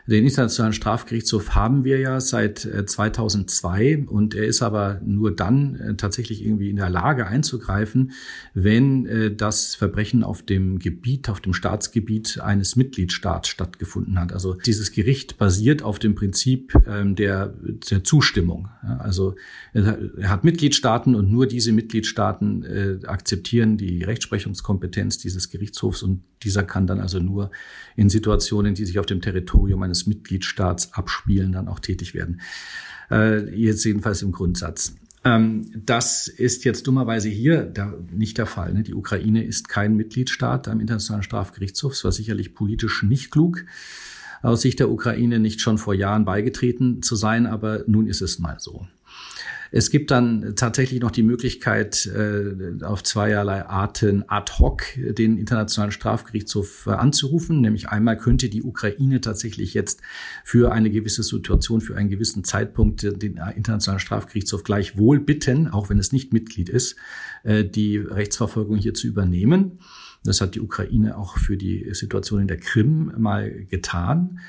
Den Internationalen Strafgerichtshof haben wir ja seit 2002 äh, und er ist aber nur dann äh, tatsächlich irgendwie in der Lage einzugreifen, wenn äh, das Verbrechen auf dem Gebiet, auf dem Staatsgebiet eines Mitgliedstaats stattgefunden hat. Also dieses Gericht basiert auf dem Prinzip ähm, der, der Zustimmung. Also er hat Mitgliedstaaten und nur diese Mitgliedstaaten akzeptieren die Rechtsprechungskompetenz dieses Gerichtshofs und dieser kann dann also nur in Situationen, die sich auf dem Territorium eines Mitgliedstaats abspielen, dann auch tätig werden. Äh, jetzt jedenfalls im Grundsatz. Ähm, das ist jetzt dummerweise hier da nicht der Fall. Ne? Die Ukraine ist kein Mitgliedstaat am Internationalen Strafgerichtshof. Es war sicherlich politisch nicht klug, aus Sicht der Ukraine nicht schon vor Jahren beigetreten zu sein, aber nun ist es mal so. Es gibt dann tatsächlich noch die Möglichkeit, äh, auf zweierlei Arten ad hoc den Internationalen Strafgerichtshof äh, anzurufen. Nämlich einmal könnte die Ukraine tatsächlich jetzt für eine gewisse Situation, für einen gewissen Zeitpunkt den Internationalen Strafgerichtshof gleichwohl bitten, auch wenn es nicht Mitglied ist, äh, die Rechtsverfolgung hier zu übernehmen. Das hat die Ukraine auch für die Situation in der Krim mal getan.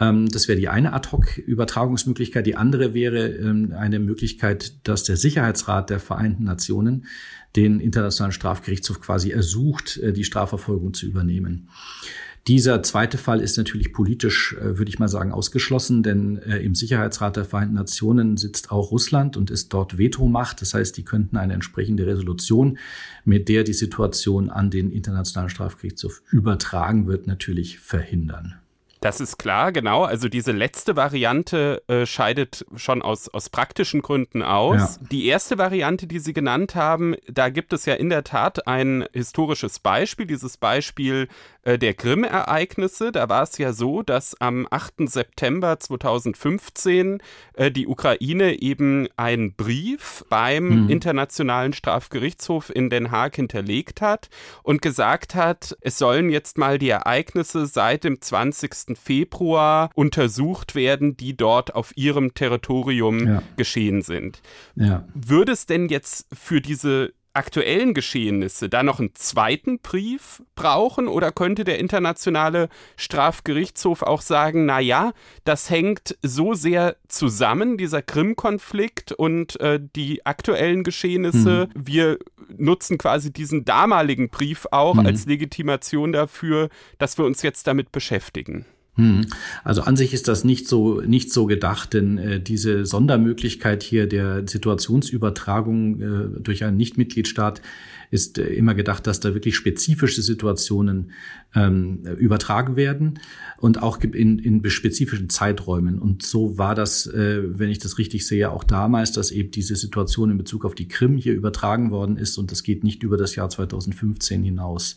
Ähm, das wäre die eine Ad-Hoc-Übertragungsmöglichkeit. Die andere wäre ähm, eine Möglichkeit, dass der Sicherheitsrat der Vereinten Nationen den Internationalen Strafgerichtshof quasi ersucht, äh, die Strafverfolgung zu übernehmen. Dieser zweite Fall ist natürlich politisch, äh, würde ich mal sagen, ausgeschlossen, denn äh, im Sicherheitsrat der Vereinten Nationen sitzt auch Russland und ist dort Vetomacht. Das heißt, die könnten eine entsprechende Resolution, mit der die Situation an den Internationalen Strafgerichtshof übertragen wird, natürlich verhindern. Das ist klar, genau. Also diese letzte Variante äh, scheidet schon aus, aus praktischen Gründen aus. Ja. Die erste Variante, die Sie genannt haben, da gibt es ja in der Tat ein historisches Beispiel. Dieses Beispiel äh, der Krim-Ereignisse. Da war es ja so, dass am 8. September 2015 äh, die Ukraine eben einen Brief beim mhm. Internationalen Strafgerichtshof in Den Haag hinterlegt hat und gesagt hat, es sollen jetzt mal die Ereignisse seit dem 20. Februar untersucht werden, die dort auf ihrem Territorium ja. geschehen sind. Ja. Würde es denn jetzt für diese aktuellen Geschehnisse da noch einen zweiten Brief brauchen oder könnte der internationale Strafgerichtshof auch sagen, na ja, das hängt so sehr zusammen, dieser Krim-Konflikt und äh, die aktuellen Geschehnisse. Mhm. Wir nutzen quasi diesen damaligen Brief auch mhm. als Legitimation dafür, dass wir uns jetzt damit beschäftigen. Hm. Also an sich ist das nicht so nicht so gedacht, denn äh, diese Sondermöglichkeit hier der Situationsübertragung äh, durch einen Nichtmitgliedstaat ist äh, immer gedacht, dass da wirklich spezifische Situationen ähm, übertragen werden und auch in, in spezifischen Zeiträumen. Und so war das, äh, wenn ich das richtig sehe, auch damals, dass eben diese Situation in Bezug auf die Krim hier übertragen worden ist und das geht nicht über das Jahr 2015 hinaus.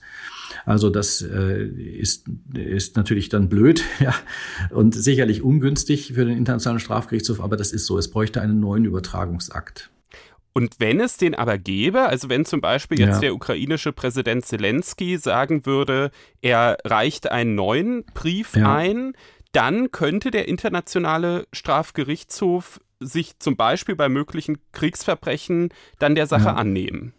Also das äh, ist, ist natürlich dann blöd ja, und sicherlich ungünstig für den Internationalen Strafgerichtshof, aber das ist so. Es bräuchte einen neuen Übertragungsakt. Und wenn es den aber gäbe, also wenn zum Beispiel jetzt ja. der ukrainische Präsident Zelensky sagen würde, er reicht einen neuen Brief ja. ein, dann könnte der internationale Strafgerichtshof sich zum Beispiel bei möglichen Kriegsverbrechen dann der Sache ja. annehmen.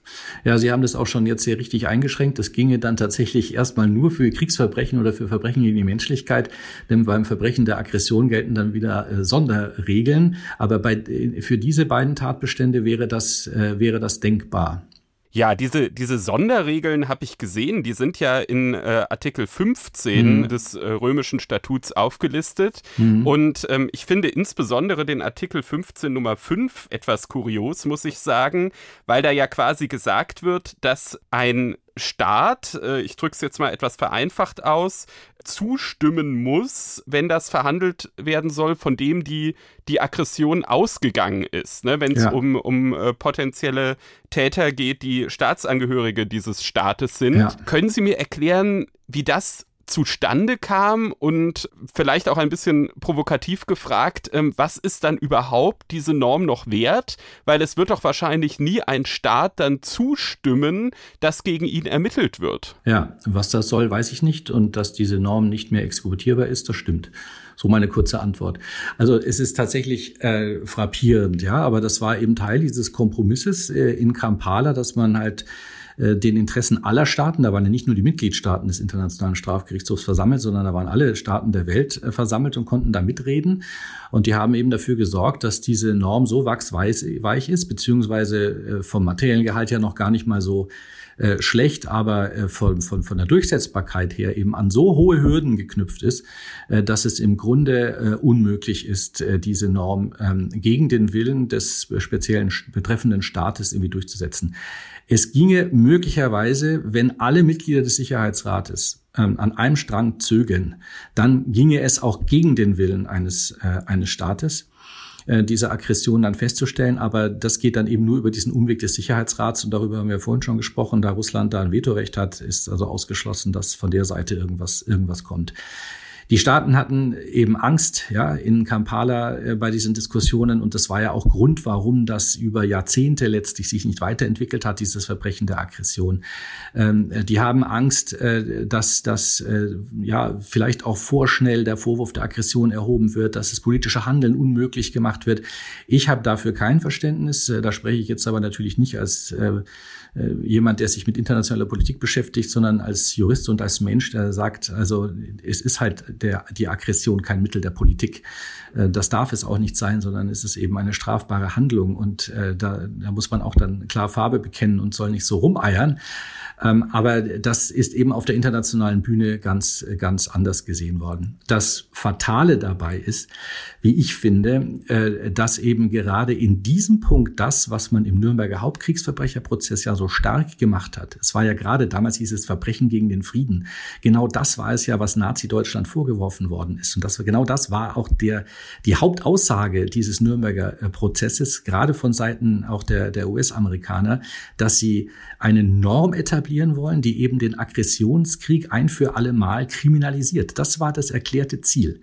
Ja, Sie haben das auch schon jetzt sehr richtig eingeschränkt. Das ginge dann tatsächlich erstmal nur für Kriegsverbrechen oder für Verbrechen gegen die Menschlichkeit, denn beim Verbrechen der Aggression gelten dann wieder äh, Sonderregeln. Aber bei, äh, für diese beiden Tatbestände wäre das, äh, wäre das denkbar. Ja, diese, diese Sonderregeln habe ich gesehen. Die sind ja in äh, Artikel 15 mhm. des äh, römischen Statuts aufgelistet. Mhm. Und ähm, ich finde insbesondere den Artikel 15 Nummer 5 etwas kurios, muss ich sagen, weil da ja quasi gesagt wird, dass ein Staat, äh, ich drücke es jetzt mal etwas vereinfacht aus, zustimmen muss, wenn das verhandelt werden soll, von dem die, die Aggression ausgegangen ist. Ne? Wenn es ja. um, um äh, potenzielle Täter geht, die Staatsangehörige dieses Staates sind. Ja. Können Sie mir erklären, wie das zustande kam und vielleicht auch ein bisschen provokativ gefragt, ähm, was ist dann überhaupt diese Norm noch wert? Weil es wird doch wahrscheinlich nie ein Staat dann zustimmen, dass gegen ihn ermittelt wird. Ja, was das soll, weiß ich nicht und dass diese Norm nicht mehr exekutierbar ist, das stimmt. So meine kurze Antwort. Also es ist tatsächlich äh, frappierend, ja, aber das war eben Teil dieses Kompromisses äh, in Kampala, dass man halt äh, den Interessen aller Staaten, da waren ja nicht nur die Mitgliedstaaten des Internationalen Strafgerichtshofs versammelt, sondern da waren alle Staaten der Welt äh, versammelt und konnten da mitreden. Und die haben eben dafür gesorgt, dass diese Norm so wachsweich ist, beziehungsweise äh, vom materiellen Gehalt ja noch gar nicht mal so schlecht, aber von, von, von der Durchsetzbarkeit her eben an so hohe Hürden geknüpft ist, dass es im Grunde unmöglich ist, diese Norm ähm, gegen den Willen des speziellen betreffenden Staates irgendwie durchzusetzen. Es ginge möglicherweise, wenn alle Mitglieder des Sicherheitsrates ähm, an einem Strang zögen, dann ginge es auch gegen den Willen eines, äh, eines Staates. Äh, diese Aggression dann festzustellen. Aber das geht dann eben nur über diesen Umweg des Sicherheitsrats und darüber haben wir vorhin schon gesprochen. Da Russland da ein Vetorecht hat, ist also ausgeschlossen, dass von der Seite irgendwas, irgendwas kommt. Die Staaten hatten eben Angst, ja, in Kampala äh, bei diesen Diskussionen und das war ja auch Grund, warum das über Jahrzehnte letztlich sich nicht weiterentwickelt hat, dieses Verbrechen der Aggression. Ähm, die haben Angst, äh, dass das äh, ja vielleicht auch vorschnell der Vorwurf der Aggression erhoben wird, dass das politische Handeln unmöglich gemacht wird. Ich habe dafür kein Verständnis. Äh, da spreche ich jetzt aber natürlich nicht als äh, äh, jemand, der sich mit internationaler Politik beschäftigt, sondern als Jurist und als Mensch, der sagt, also es ist halt der, die Aggression kein Mittel der Politik. Äh, das darf es auch nicht sein, sondern es ist eben eine strafbare Handlung und äh, da, da muss man auch dann klar Farbe bekennen und soll nicht so rumeiern. Ähm, aber das ist eben auf der internationalen Bühne ganz, ganz anders gesehen worden. Das Fatale dabei ist, wie ich finde, äh, dass eben gerade in diesem Punkt das, was man im Nürnberger Hauptkriegsverbrecherprozess ja so stark gemacht hat, es war ja gerade damals hieß es Verbrechen gegen den Frieden, genau das war es ja, was Nazi-Deutschland vorgeworfen worden ist. Und das, genau das war auch der, die Hauptaussage dieses Nürnberger äh, Prozesses, gerade von Seiten auch der, der US-Amerikaner, dass sie eine Norm etablieren wollen, die eben den Aggressionskrieg ein für alle Mal kriminalisiert. Das war das erklärte Ziel.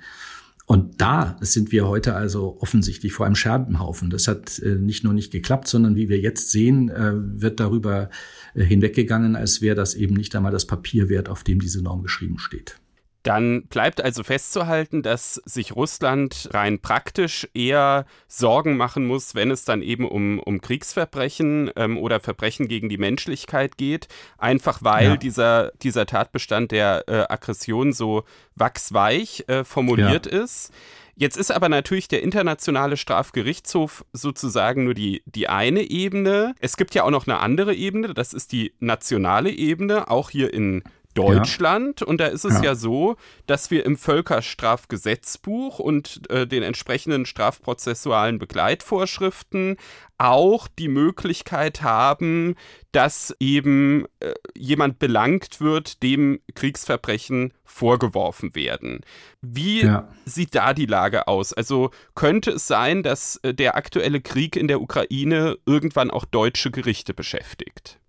Und da sind wir heute also offensichtlich vor einem Scherbenhaufen. Das hat äh, nicht nur nicht geklappt, sondern wie wir jetzt sehen, äh, wird darüber äh, hinweggegangen, als wäre das eben nicht einmal das Papier wert, auf dem diese Norm geschrieben steht. Dann bleibt also festzuhalten, dass sich Russland rein praktisch eher Sorgen machen muss, wenn es dann eben um, um Kriegsverbrechen ähm, oder Verbrechen gegen die Menschlichkeit geht, einfach weil ja. dieser, dieser Tatbestand der äh, Aggression so wachsweich äh, formuliert ja. ist. Jetzt ist aber natürlich der internationale Strafgerichtshof sozusagen nur die, die eine Ebene. Es gibt ja auch noch eine andere Ebene, das ist die nationale Ebene, auch hier in Deutschland. Ja. Und da ist es ja. ja. so, dass wir im Völkerstrafgesetzbuch und äh, den entsprechenden strafprozessualen Begleitvorschriften auch die Möglichkeit haben, dass eben äh, jemand belangt wird, dem Kriegsverbrechen vorgeworfen werden. Wie ja. sieht da die Lage aus? Also könnte es sein, dass äh, der aktuelle Krieg in der Ukraine irgendwann auch deutsche Gerichte beschäftigt?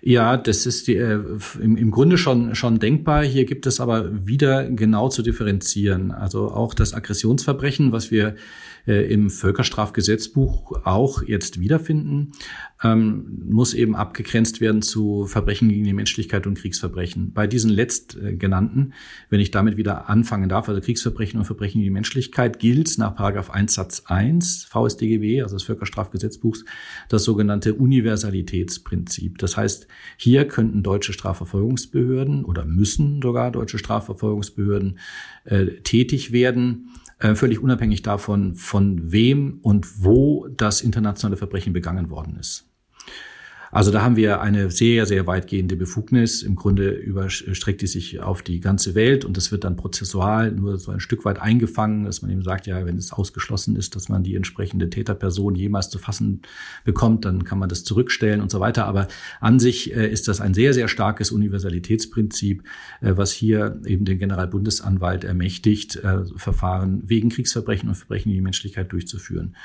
Ja, das ist die, äh, im, im Grunde schon, schon denkbar. Hier gibt es aber wieder genau zu differenzieren. Also auch das Aggressionsverbrechen, was wir im Völkerstrafgesetzbuch auch jetzt wiederfinden, ähm, muss eben abgegrenzt werden zu Verbrechen gegen die Menschlichkeit und Kriegsverbrechen. Bei diesen letztgenannten, wenn ich damit wieder anfangen darf, also Kriegsverbrechen und Verbrechen gegen die Menschlichkeit, gilt nach Paragraph 1 Satz 1 VSDGB, also des Völkerstrafgesetzbuchs, das sogenannte Universalitätsprinzip. Das heißt, hier könnten deutsche Strafverfolgungsbehörden oder müssen sogar deutsche Strafverfolgungsbehörden äh, tätig werden, äh, völlig unabhängig davon, von wem und wo das internationale Verbrechen begangen worden ist. Also da haben wir eine sehr, sehr weitgehende Befugnis. Im Grunde überstreckt die sich auf die ganze Welt und das wird dann prozessual nur so ein Stück weit eingefangen, dass man eben sagt, ja, wenn es ausgeschlossen ist, dass man die entsprechende Täterperson jemals zu fassen bekommt, dann kann man das zurückstellen und so weiter. Aber an sich äh, ist das ein sehr, sehr starkes Universalitätsprinzip, äh, was hier eben den Generalbundesanwalt ermächtigt, äh, Verfahren wegen Kriegsverbrechen und Verbrechen gegen die Menschlichkeit durchzuführen.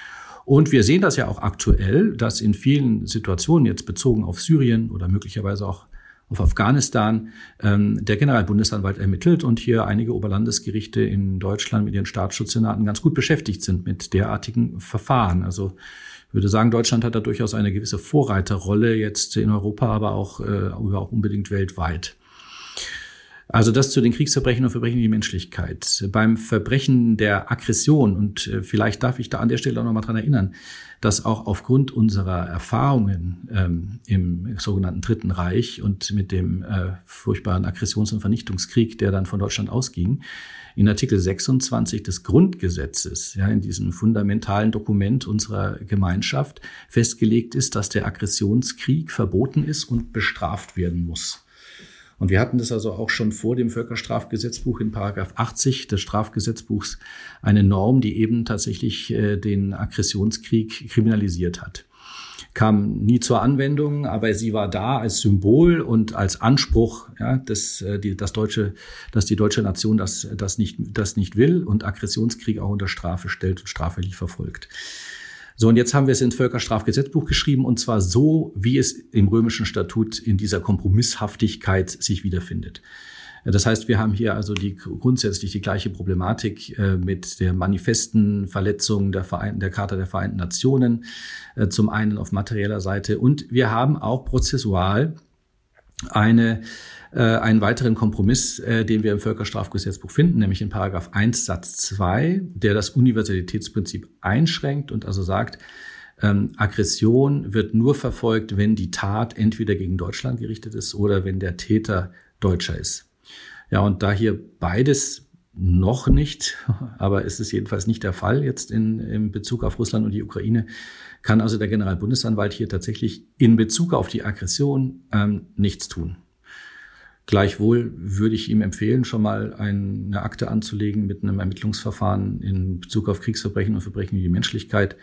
Und wir sehen das ja auch aktuell, dass in vielen Situationen, jetzt bezogen auf Syrien oder möglicherweise auch auf Afghanistan, ähm, der Generalbundesanwalt ermittelt und hier einige Oberlandesgerichte in Deutschland mit ihren Staatsschutzsenaten ganz gut beschäftigt sind mit derartigen Verfahren. Also ich würde sagen, Deutschland hat da durchaus eine gewisse Vorreiterrolle jetzt in Europa, aber auch, äh, auch unbedingt weltweit. Also das zu den Kriegsverbrechen und Verbrechen gegen die Menschlichkeit. Beim Verbrechen der Aggression, und äh, vielleicht darf ich da an der Stelle auch nochmal dran erinnern, dass auch aufgrund unserer Erfahrungen ähm, im sogenannten Dritten Reich und mit dem äh, furchtbaren Aggressions- und Vernichtungskrieg, der dann von Deutschland ausging, in Artikel 26 des Grundgesetzes, ja, in diesem fundamentalen Dokument unserer Gemeinschaft festgelegt ist, dass der Aggressionskrieg verboten ist und bestraft werden muss. Und wir hatten das also auch schon vor dem Völkerstrafgesetzbuch in Paragraph 80 des Strafgesetzbuchs eine Norm, die eben tatsächlich äh, den Aggressionskrieg kriminalisiert hat kam nie zur Anwendung, aber sie war da als Symbol und als Anspruch, ja, dass, äh, die, das deutsche, dass die deutsche Nation das, das, nicht, das nicht will und Aggressionskrieg auch unter Strafe stellt und straffällig verfolgt. So, und jetzt haben wir es ins Völkerstrafgesetzbuch geschrieben, und zwar so, wie es im römischen Statut in dieser Kompromisshaftigkeit sich wiederfindet. Das heißt, wir haben hier also die grundsätzlich die gleiche Problematik äh, mit der manifesten Verletzung der, Vereinten, der Charta der Vereinten Nationen, äh, zum einen auf materieller Seite. Und wir haben auch prozessual eine äh, einen weiteren Kompromiss, äh, den wir im Völkerstrafgesetzbuch finden, nämlich in Paragraph 1 Satz 2, der das Universalitätsprinzip einschränkt und also sagt, ähm, Aggression wird nur verfolgt, wenn die Tat entweder gegen Deutschland gerichtet ist oder wenn der Täter Deutscher ist. Ja, und da hier beides noch nicht, aber es ist jedenfalls nicht der Fall jetzt in, in Bezug auf Russland und die Ukraine, kann also der Generalbundesanwalt hier tatsächlich in Bezug auf die Aggression ähm, nichts tun. Gleichwohl würde ich ihm empfehlen, schon mal eine Akte anzulegen mit einem Ermittlungsverfahren in Bezug auf Kriegsverbrechen und Verbrechen gegen die Menschlichkeit,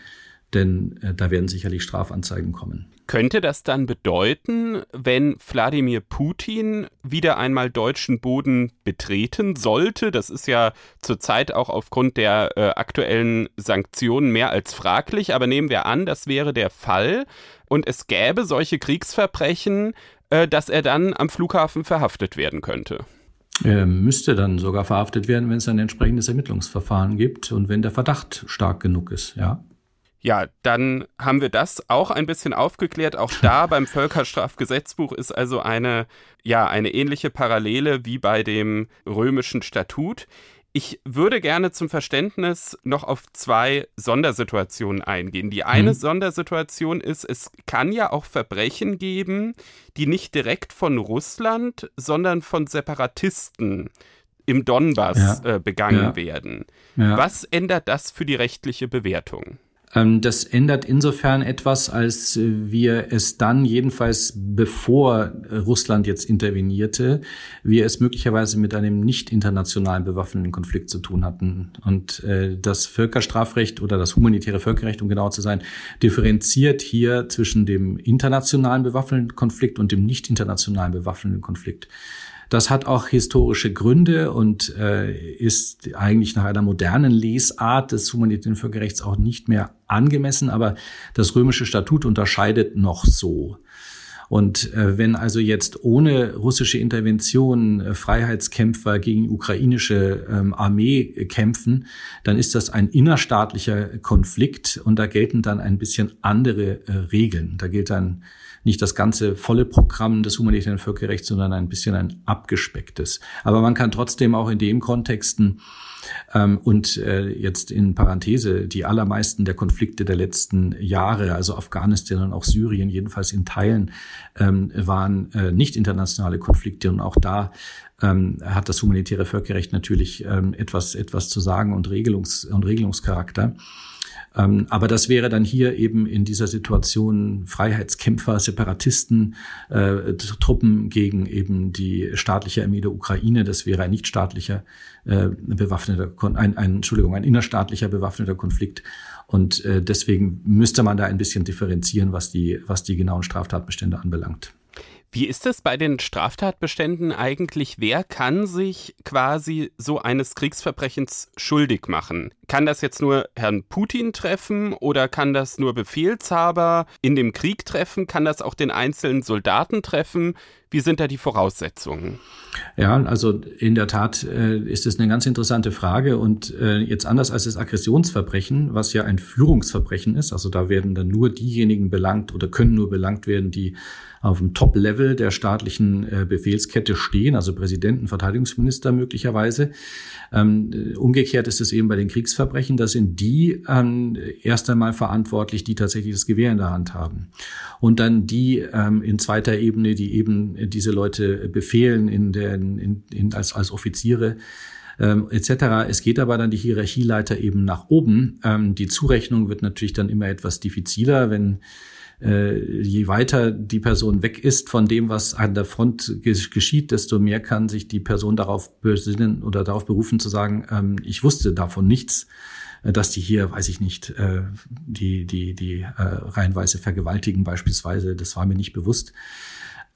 denn äh, da werden sicherlich Strafanzeigen kommen. Könnte das dann bedeuten, wenn Wladimir Putin wieder einmal deutschen Boden betreten sollte? Das ist ja zurzeit auch aufgrund der äh, aktuellen Sanktionen mehr als fraglich, aber nehmen wir an, das wäre der Fall und es gäbe solche Kriegsverbrechen, äh, dass er dann am Flughafen verhaftet werden könnte. Er müsste dann sogar verhaftet werden, wenn es ein entsprechendes Ermittlungsverfahren gibt und wenn der Verdacht stark genug ist, ja. Ja, dann haben wir das auch ein bisschen aufgeklärt. Auch da beim Völkerstrafgesetzbuch ist also eine, ja, eine ähnliche Parallele wie bei dem römischen Statut. Ich würde gerne zum Verständnis noch auf zwei Sondersituationen eingehen. Die eine mhm. Sondersituation ist, es kann ja auch Verbrechen geben, die nicht direkt von Russland, sondern von Separatisten im Donbass ja. äh, begangen ja. werden. Ja. Was ändert das für die rechtliche Bewertung? Ähm, das ändert insofern etwas, als wir es dann, jedenfalls bevor Russland jetzt intervenierte, wir es möglicherweise mit einem nicht internationalen bewaffneten Konflikt zu tun hatten. Und äh, das Völkerstrafrecht oder das humanitäre Völkerrecht, um genau zu sein, differenziert hier zwischen dem internationalen bewaffneten Konflikt und dem nicht internationalen bewaffneten Konflikt. Das hat auch historische Gründe und äh, ist eigentlich nach einer modernen Lesart des humanitären Völkerrechts auch nicht mehr angemessen, aber das römische Statut unterscheidet noch so. Und äh, wenn also jetzt ohne russische Intervention äh, Freiheitskämpfer gegen ukrainische ähm, Armee kämpfen, dann ist das ein innerstaatlicher Konflikt und da gelten dann ein bisschen andere äh, Regeln. Da gilt dann nicht das ganze volle Programm des humanitären Völkerrechts, sondern ein bisschen ein abgespecktes. Aber man kann trotzdem auch in dem Kontexten ähm, und äh, jetzt in Parenthese, die allermeisten der Konflikte der letzten Jahre, also Afghanistan und auch Syrien, jedenfalls in Teilen, ähm, waren äh, nicht internationale Konflikte. Und auch da ähm, hat das humanitäre Völkerrecht natürlich ähm, etwas, etwas zu sagen und, Regelungs- und Regelungscharakter. Ähm, aber das wäre dann hier eben in dieser Situation Freiheitskämpfer, Separatisten, äh, Truppen gegen eben die staatliche Armee der Ukraine. Das wäre ein nichtstaatlicher äh, bewaffneter, ein, ein, Entschuldigung, ein innerstaatlicher bewaffneter Konflikt. Und äh, deswegen müsste man da ein bisschen differenzieren, was die, was die genauen Straftatbestände anbelangt. Wie ist es bei den Straftatbeständen eigentlich? Wer kann sich quasi so eines Kriegsverbrechens schuldig machen? Kann das jetzt nur Herrn Putin treffen oder kann das nur Befehlshaber in dem Krieg treffen? Kann das auch den einzelnen Soldaten treffen? Wie sind da die Voraussetzungen? Ja, also in der Tat äh, ist es eine ganz interessante Frage und äh, jetzt anders als das Aggressionsverbrechen, was ja ein Führungsverbrechen ist, also da werden dann nur diejenigen belangt oder können nur belangt werden, die auf dem Top-Level der staatlichen äh, Befehlskette stehen, also Präsidenten, Verteidigungsminister möglicherweise. Ähm, umgekehrt ist es eben bei den Kriegsverbrechen, da sind die ähm, erst einmal verantwortlich, die tatsächlich das Gewehr in der Hand haben. Und dann die ähm, in zweiter Ebene, die eben diese Leute befehlen in der, in, in, als, als Offiziere ähm, etc. Es geht aber dann die Hierarchieleiter eben nach oben. Ähm, die Zurechnung wird natürlich dann immer etwas diffiziler, wenn äh, je weiter die Person weg ist von dem, was an der Front geschieht, desto mehr kann sich die Person darauf besinnen oder darauf berufen zu sagen, ähm, ich wusste davon nichts äh, dass die hier, weiß ich nicht, äh, die, die, die äh, reihenweise vergewaltigen beispielsweise, das war mir nicht bewusst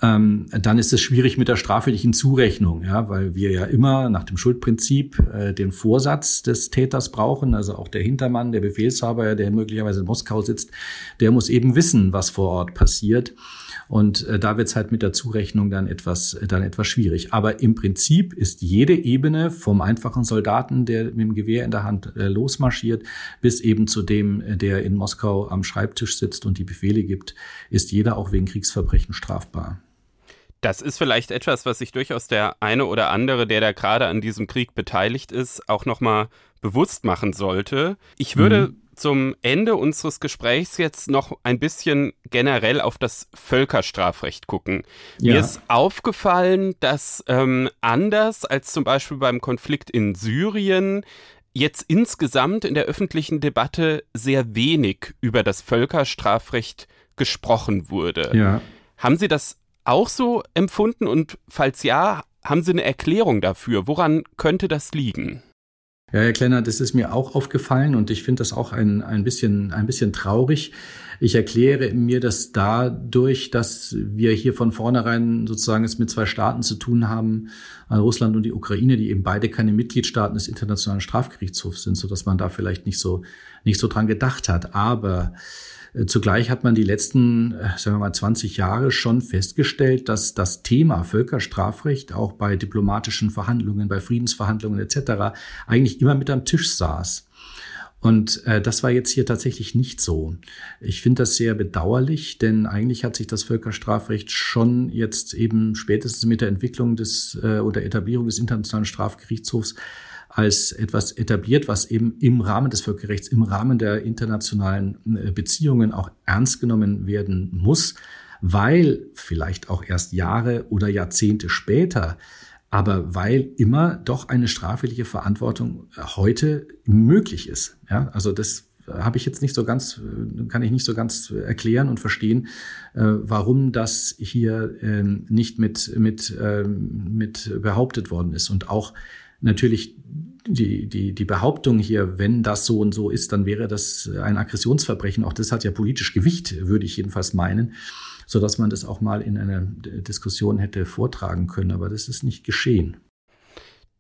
ähm, dann ist es schwierig mit der strafrechtlichen Zurechnung, ja, weil wir ja immer nach dem Schuldprinzip äh, den Vorsatz des Täters brauchen, also auch der Hintermann, der Befehlshaber, der möglicherweise in Moskau sitzt, der muss eben wissen, was vor Ort passiert. Und äh, da wird es halt mit der Zurechnung dann etwas, dann etwas schwierig. Aber im Prinzip ist jede Ebene vom einfachen Soldaten, der mit dem Gewehr in der Hand äh, losmarschiert, bis eben zu dem, äh, der in Moskau am Schreibtisch sitzt und die Befehle gibt, ist jeder auch wegen Kriegsverbrechen strafbar. Das ist vielleicht etwas, was sich durchaus der eine oder andere, der da gerade an diesem Krieg beteiligt ist, auch nochmal bewusst machen sollte. Ich würde mhm. zum Ende unseres Gesprächs jetzt noch ein bisschen generell auf das Völkerstrafrecht gucken. Ja. Mir ist aufgefallen, dass ähm, anders als zum Beispiel beim Konflikt in Syrien jetzt insgesamt in der öffentlichen Debatte sehr wenig über das Völkerstrafrecht gesprochen wurde. Ja. Haben Sie das auch so empfunden? Und falls ja, haben Sie eine Erklärung dafür? Woran könnte das liegen? Ja, Herr Klenner, das ist mir auch aufgefallen und ich finde das auch ein, ein, bisschen, ein bisschen traurig. Ich erkläre mir das dadurch, dass wir hier von vornherein sozusagen es mit zwei Staaten zu tun haben, Russland und die Ukraine, die eben beide keine Mitgliedstaaten des Internationalen Strafgerichtshofs sind, so dass man da vielleicht nicht so, nicht so dran gedacht hat. Aber Zugleich hat man die letzten, äh, sagen wir mal, 20 Jahre schon festgestellt, dass das Thema Völkerstrafrecht auch bei diplomatischen Verhandlungen, bei Friedensverhandlungen etc. eigentlich immer mit am Tisch saß. Und äh, das war jetzt hier tatsächlich nicht so. Ich finde das sehr bedauerlich, denn eigentlich hat sich das Völkerstrafrecht schon jetzt eben spätestens mit der Entwicklung des äh, oder Etablierung des Internationalen Strafgerichtshofs als etwas etabliert, was eben im Rahmen des Völkerrechts, im Rahmen der internationalen äh, Beziehungen auch ernst genommen werden muss, weil vielleicht auch erst Jahre oder Jahrzehnte später aber weil immer doch eine strafrechtliche Verantwortung heute möglich ist. Ja, also das habe ich jetzt nicht so ganz, kann ich nicht so ganz erklären und verstehen, äh, warum das hier ähm, nicht mit, mit, ähm, mit behauptet worden ist. Und auch natürlich die, die, die Behauptung hier, wenn das so und so ist, dann wäre das ein Aggressionsverbrechen. Auch das hat ja politisch Gewicht, würde ich jedenfalls meinen, so dass man das auch mal in einer Diskussion hätte vortragen können. Aber das ist nicht geschehen.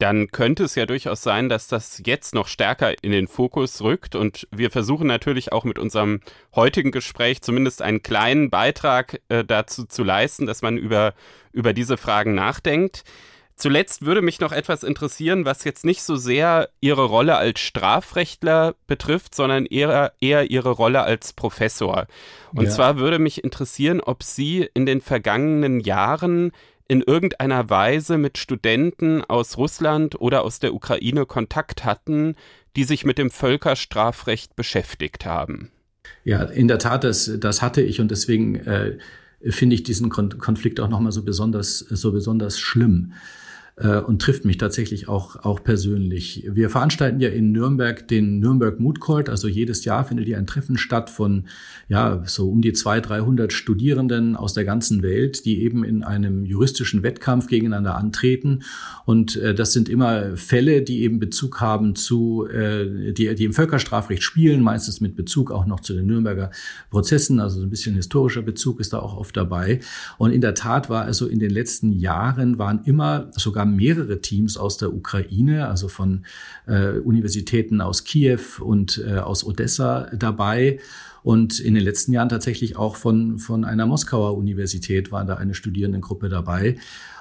Dann könnte es ja durchaus sein, dass das jetzt noch stärker in den Fokus rückt. Und wir versuchen natürlich auch mit unserem heutigen Gespräch zumindest einen kleinen Beitrag äh, dazu zu leisten, dass man über, über diese Fragen nachdenkt. Zuletzt würde mich noch etwas interessieren, was jetzt nicht so sehr Ihre Rolle als Strafrechtler betrifft, sondern eher, eher Ihre Rolle als Professor. Und ja. zwar würde mich interessieren, ob Sie in den vergangenen Jahren in irgendeiner Weise mit Studenten aus Russland oder aus der Ukraine Kontakt hatten, die sich mit dem Völkerstrafrecht beschäftigt haben. Ja, in der Tat, das, das hatte ich und deswegen äh, finde ich diesen Konflikt auch nochmal so besonders, so besonders schlimm äh, und trifft mich tatsächlich auch, auch persönlich. Wir veranstalten ja in Nürnberg den Nürnberg Mood Court. Also jedes Jahr findet hier ein Treffen statt von ja so um die 200, 300 Studierenden aus der ganzen Welt, die eben in einem juristischen Wettkampf gegeneinander antreten. Und äh, das sind immer Fälle, die eben Bezug haben zu, äh, die, die im Völkerstrafrecht spielen, meistens mit Bezug auch noch zu den Nürnberger Prozessen. Also ein bisschen historischer Bezug ist da auch oft dabei. Und in der Tat war also in den letzten Jahren waren immer sogar haben mehrere Teams aus der Ukraine, also von äh, Universitäten aus Kiew und äh, aus Odessa dabei. Und in den letzten Jahren tatsächlich auch von, von einer Moskauer Universität war da eine Studierendengruppe dabei.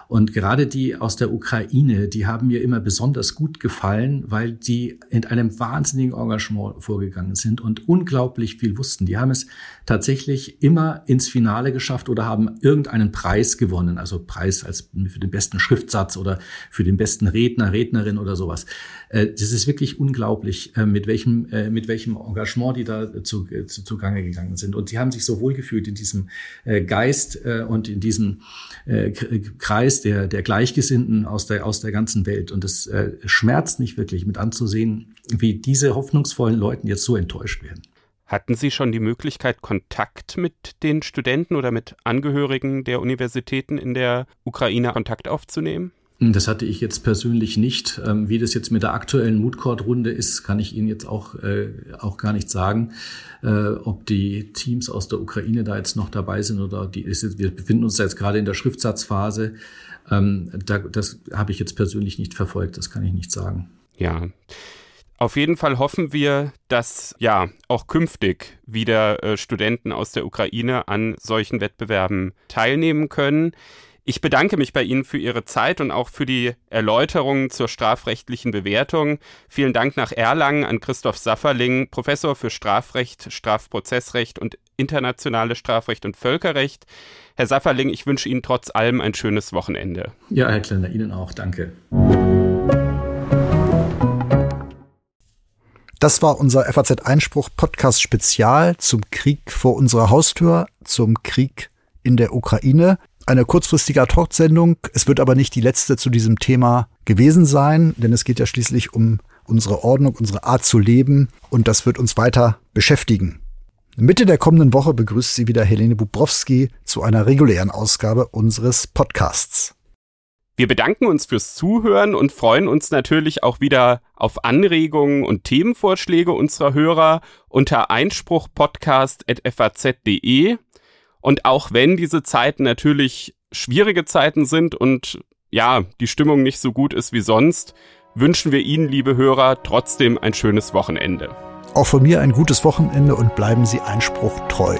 Und gerade die aus der Ukraine, die haben mir immer besonders gut gefallen, weil die in einem wahnsinnigen Engagement vorgegangen sind und unglaublich viel wussten. Die haben es tatsächlich immer ins Finale geschafft oder haben irgendeinen Preis gewonnen, also Preis als für den besten Schriftsatz oder für den besten Redner, Rednerin oder sowas. Äh, das ist wirklich unglaublich, äh, mit welchem, äh, mit welchem Engagement die da zu, zu, zugange gegangen sind. Und die haben sich so wohl gefühlt in diesem Geist und in diesem Kreis der, der Gleichgesinnten aus der, aus der ganzen Welt. Und es schmerzt mich wirklich mit anzusehen, wie diese hoffnungsvollen Leuten jetzt so enttäuscht werden. Hatten Sie schon die Möglichkeit, Kontakt mit den Studenten oder mit Angehörigen der Universitäten in der Ukraine Kontakt aufzunehmen? Das hatte ich jetzt persönlich nicht. Ähm, wie das jetzt mit der aktuellen Moodcourt-Runde ist, kann ich Ihnen jetzt auch, äh, auch gar nicht sagen. Äh, ob die Teams aus der Ukraine da jetzt noch dabei sind oder die ist, wir befinden uns jetzt gerade in der Schriftsatzphase. Ähm, da, das habe ich jetzt persönlich nicht verfolgt, das kann ich nicht sagen. Ja. Auf jeden Fall hoffen wir, dass ja auch künftig wieder äh, Studenten aus der Ukraine an solchen Wettbewerben teilnehmen können. Ich bedanke mich bei Ihnen für Ihre Zeit und auch für die Erläuterungen zur strafrechtlichen Bewertung. Vielen Dank nach Erlangen an Christoph Safferling, Professor für Strafrecht, Strafprozessrecht und internationales Strafrecht und Völkerrecht. Herr Safferling, ich wünsche Ihnen trotz allem ein schönes Wochenende. Ja, Herr Kleiner, Ihnen auch. Danke. Das war unser FAZ-Einspruch-Podcast-Spezial zum Krieg vor unserer Haustür, zum Krieg in der Ukraine eine kurzfristige Talksendung. Es wird aber nicht die letzte zu diesem Thema gewesen sein, denn es geht ja schließlich um unsere Ordnung, unsere Art zu leben und das wird uns weiter beschäftigen. Mitte der kommenden Woche begrüßt sie wieder Helene Bubrowski zu einer regulären Ausgabe unseres Podcasts. Wir bedanken uns fürs Zuhören und freuen uns natürlich auch wieder auf Anregungen und Themenvorschläge unserer Hörer unter einspruchpodcast.faz.de. Und auch wenn diese Zeiten natürlich schwierige Zeiten sind und ja, die Stimmung nicht so gut ist wie sonst, wünschen wir Ihnen, liebe Hörer, trotzdem ein schönes Wochenende. Auch von mir ein gutes Wochenende und bleiben Sie Einspruch treu.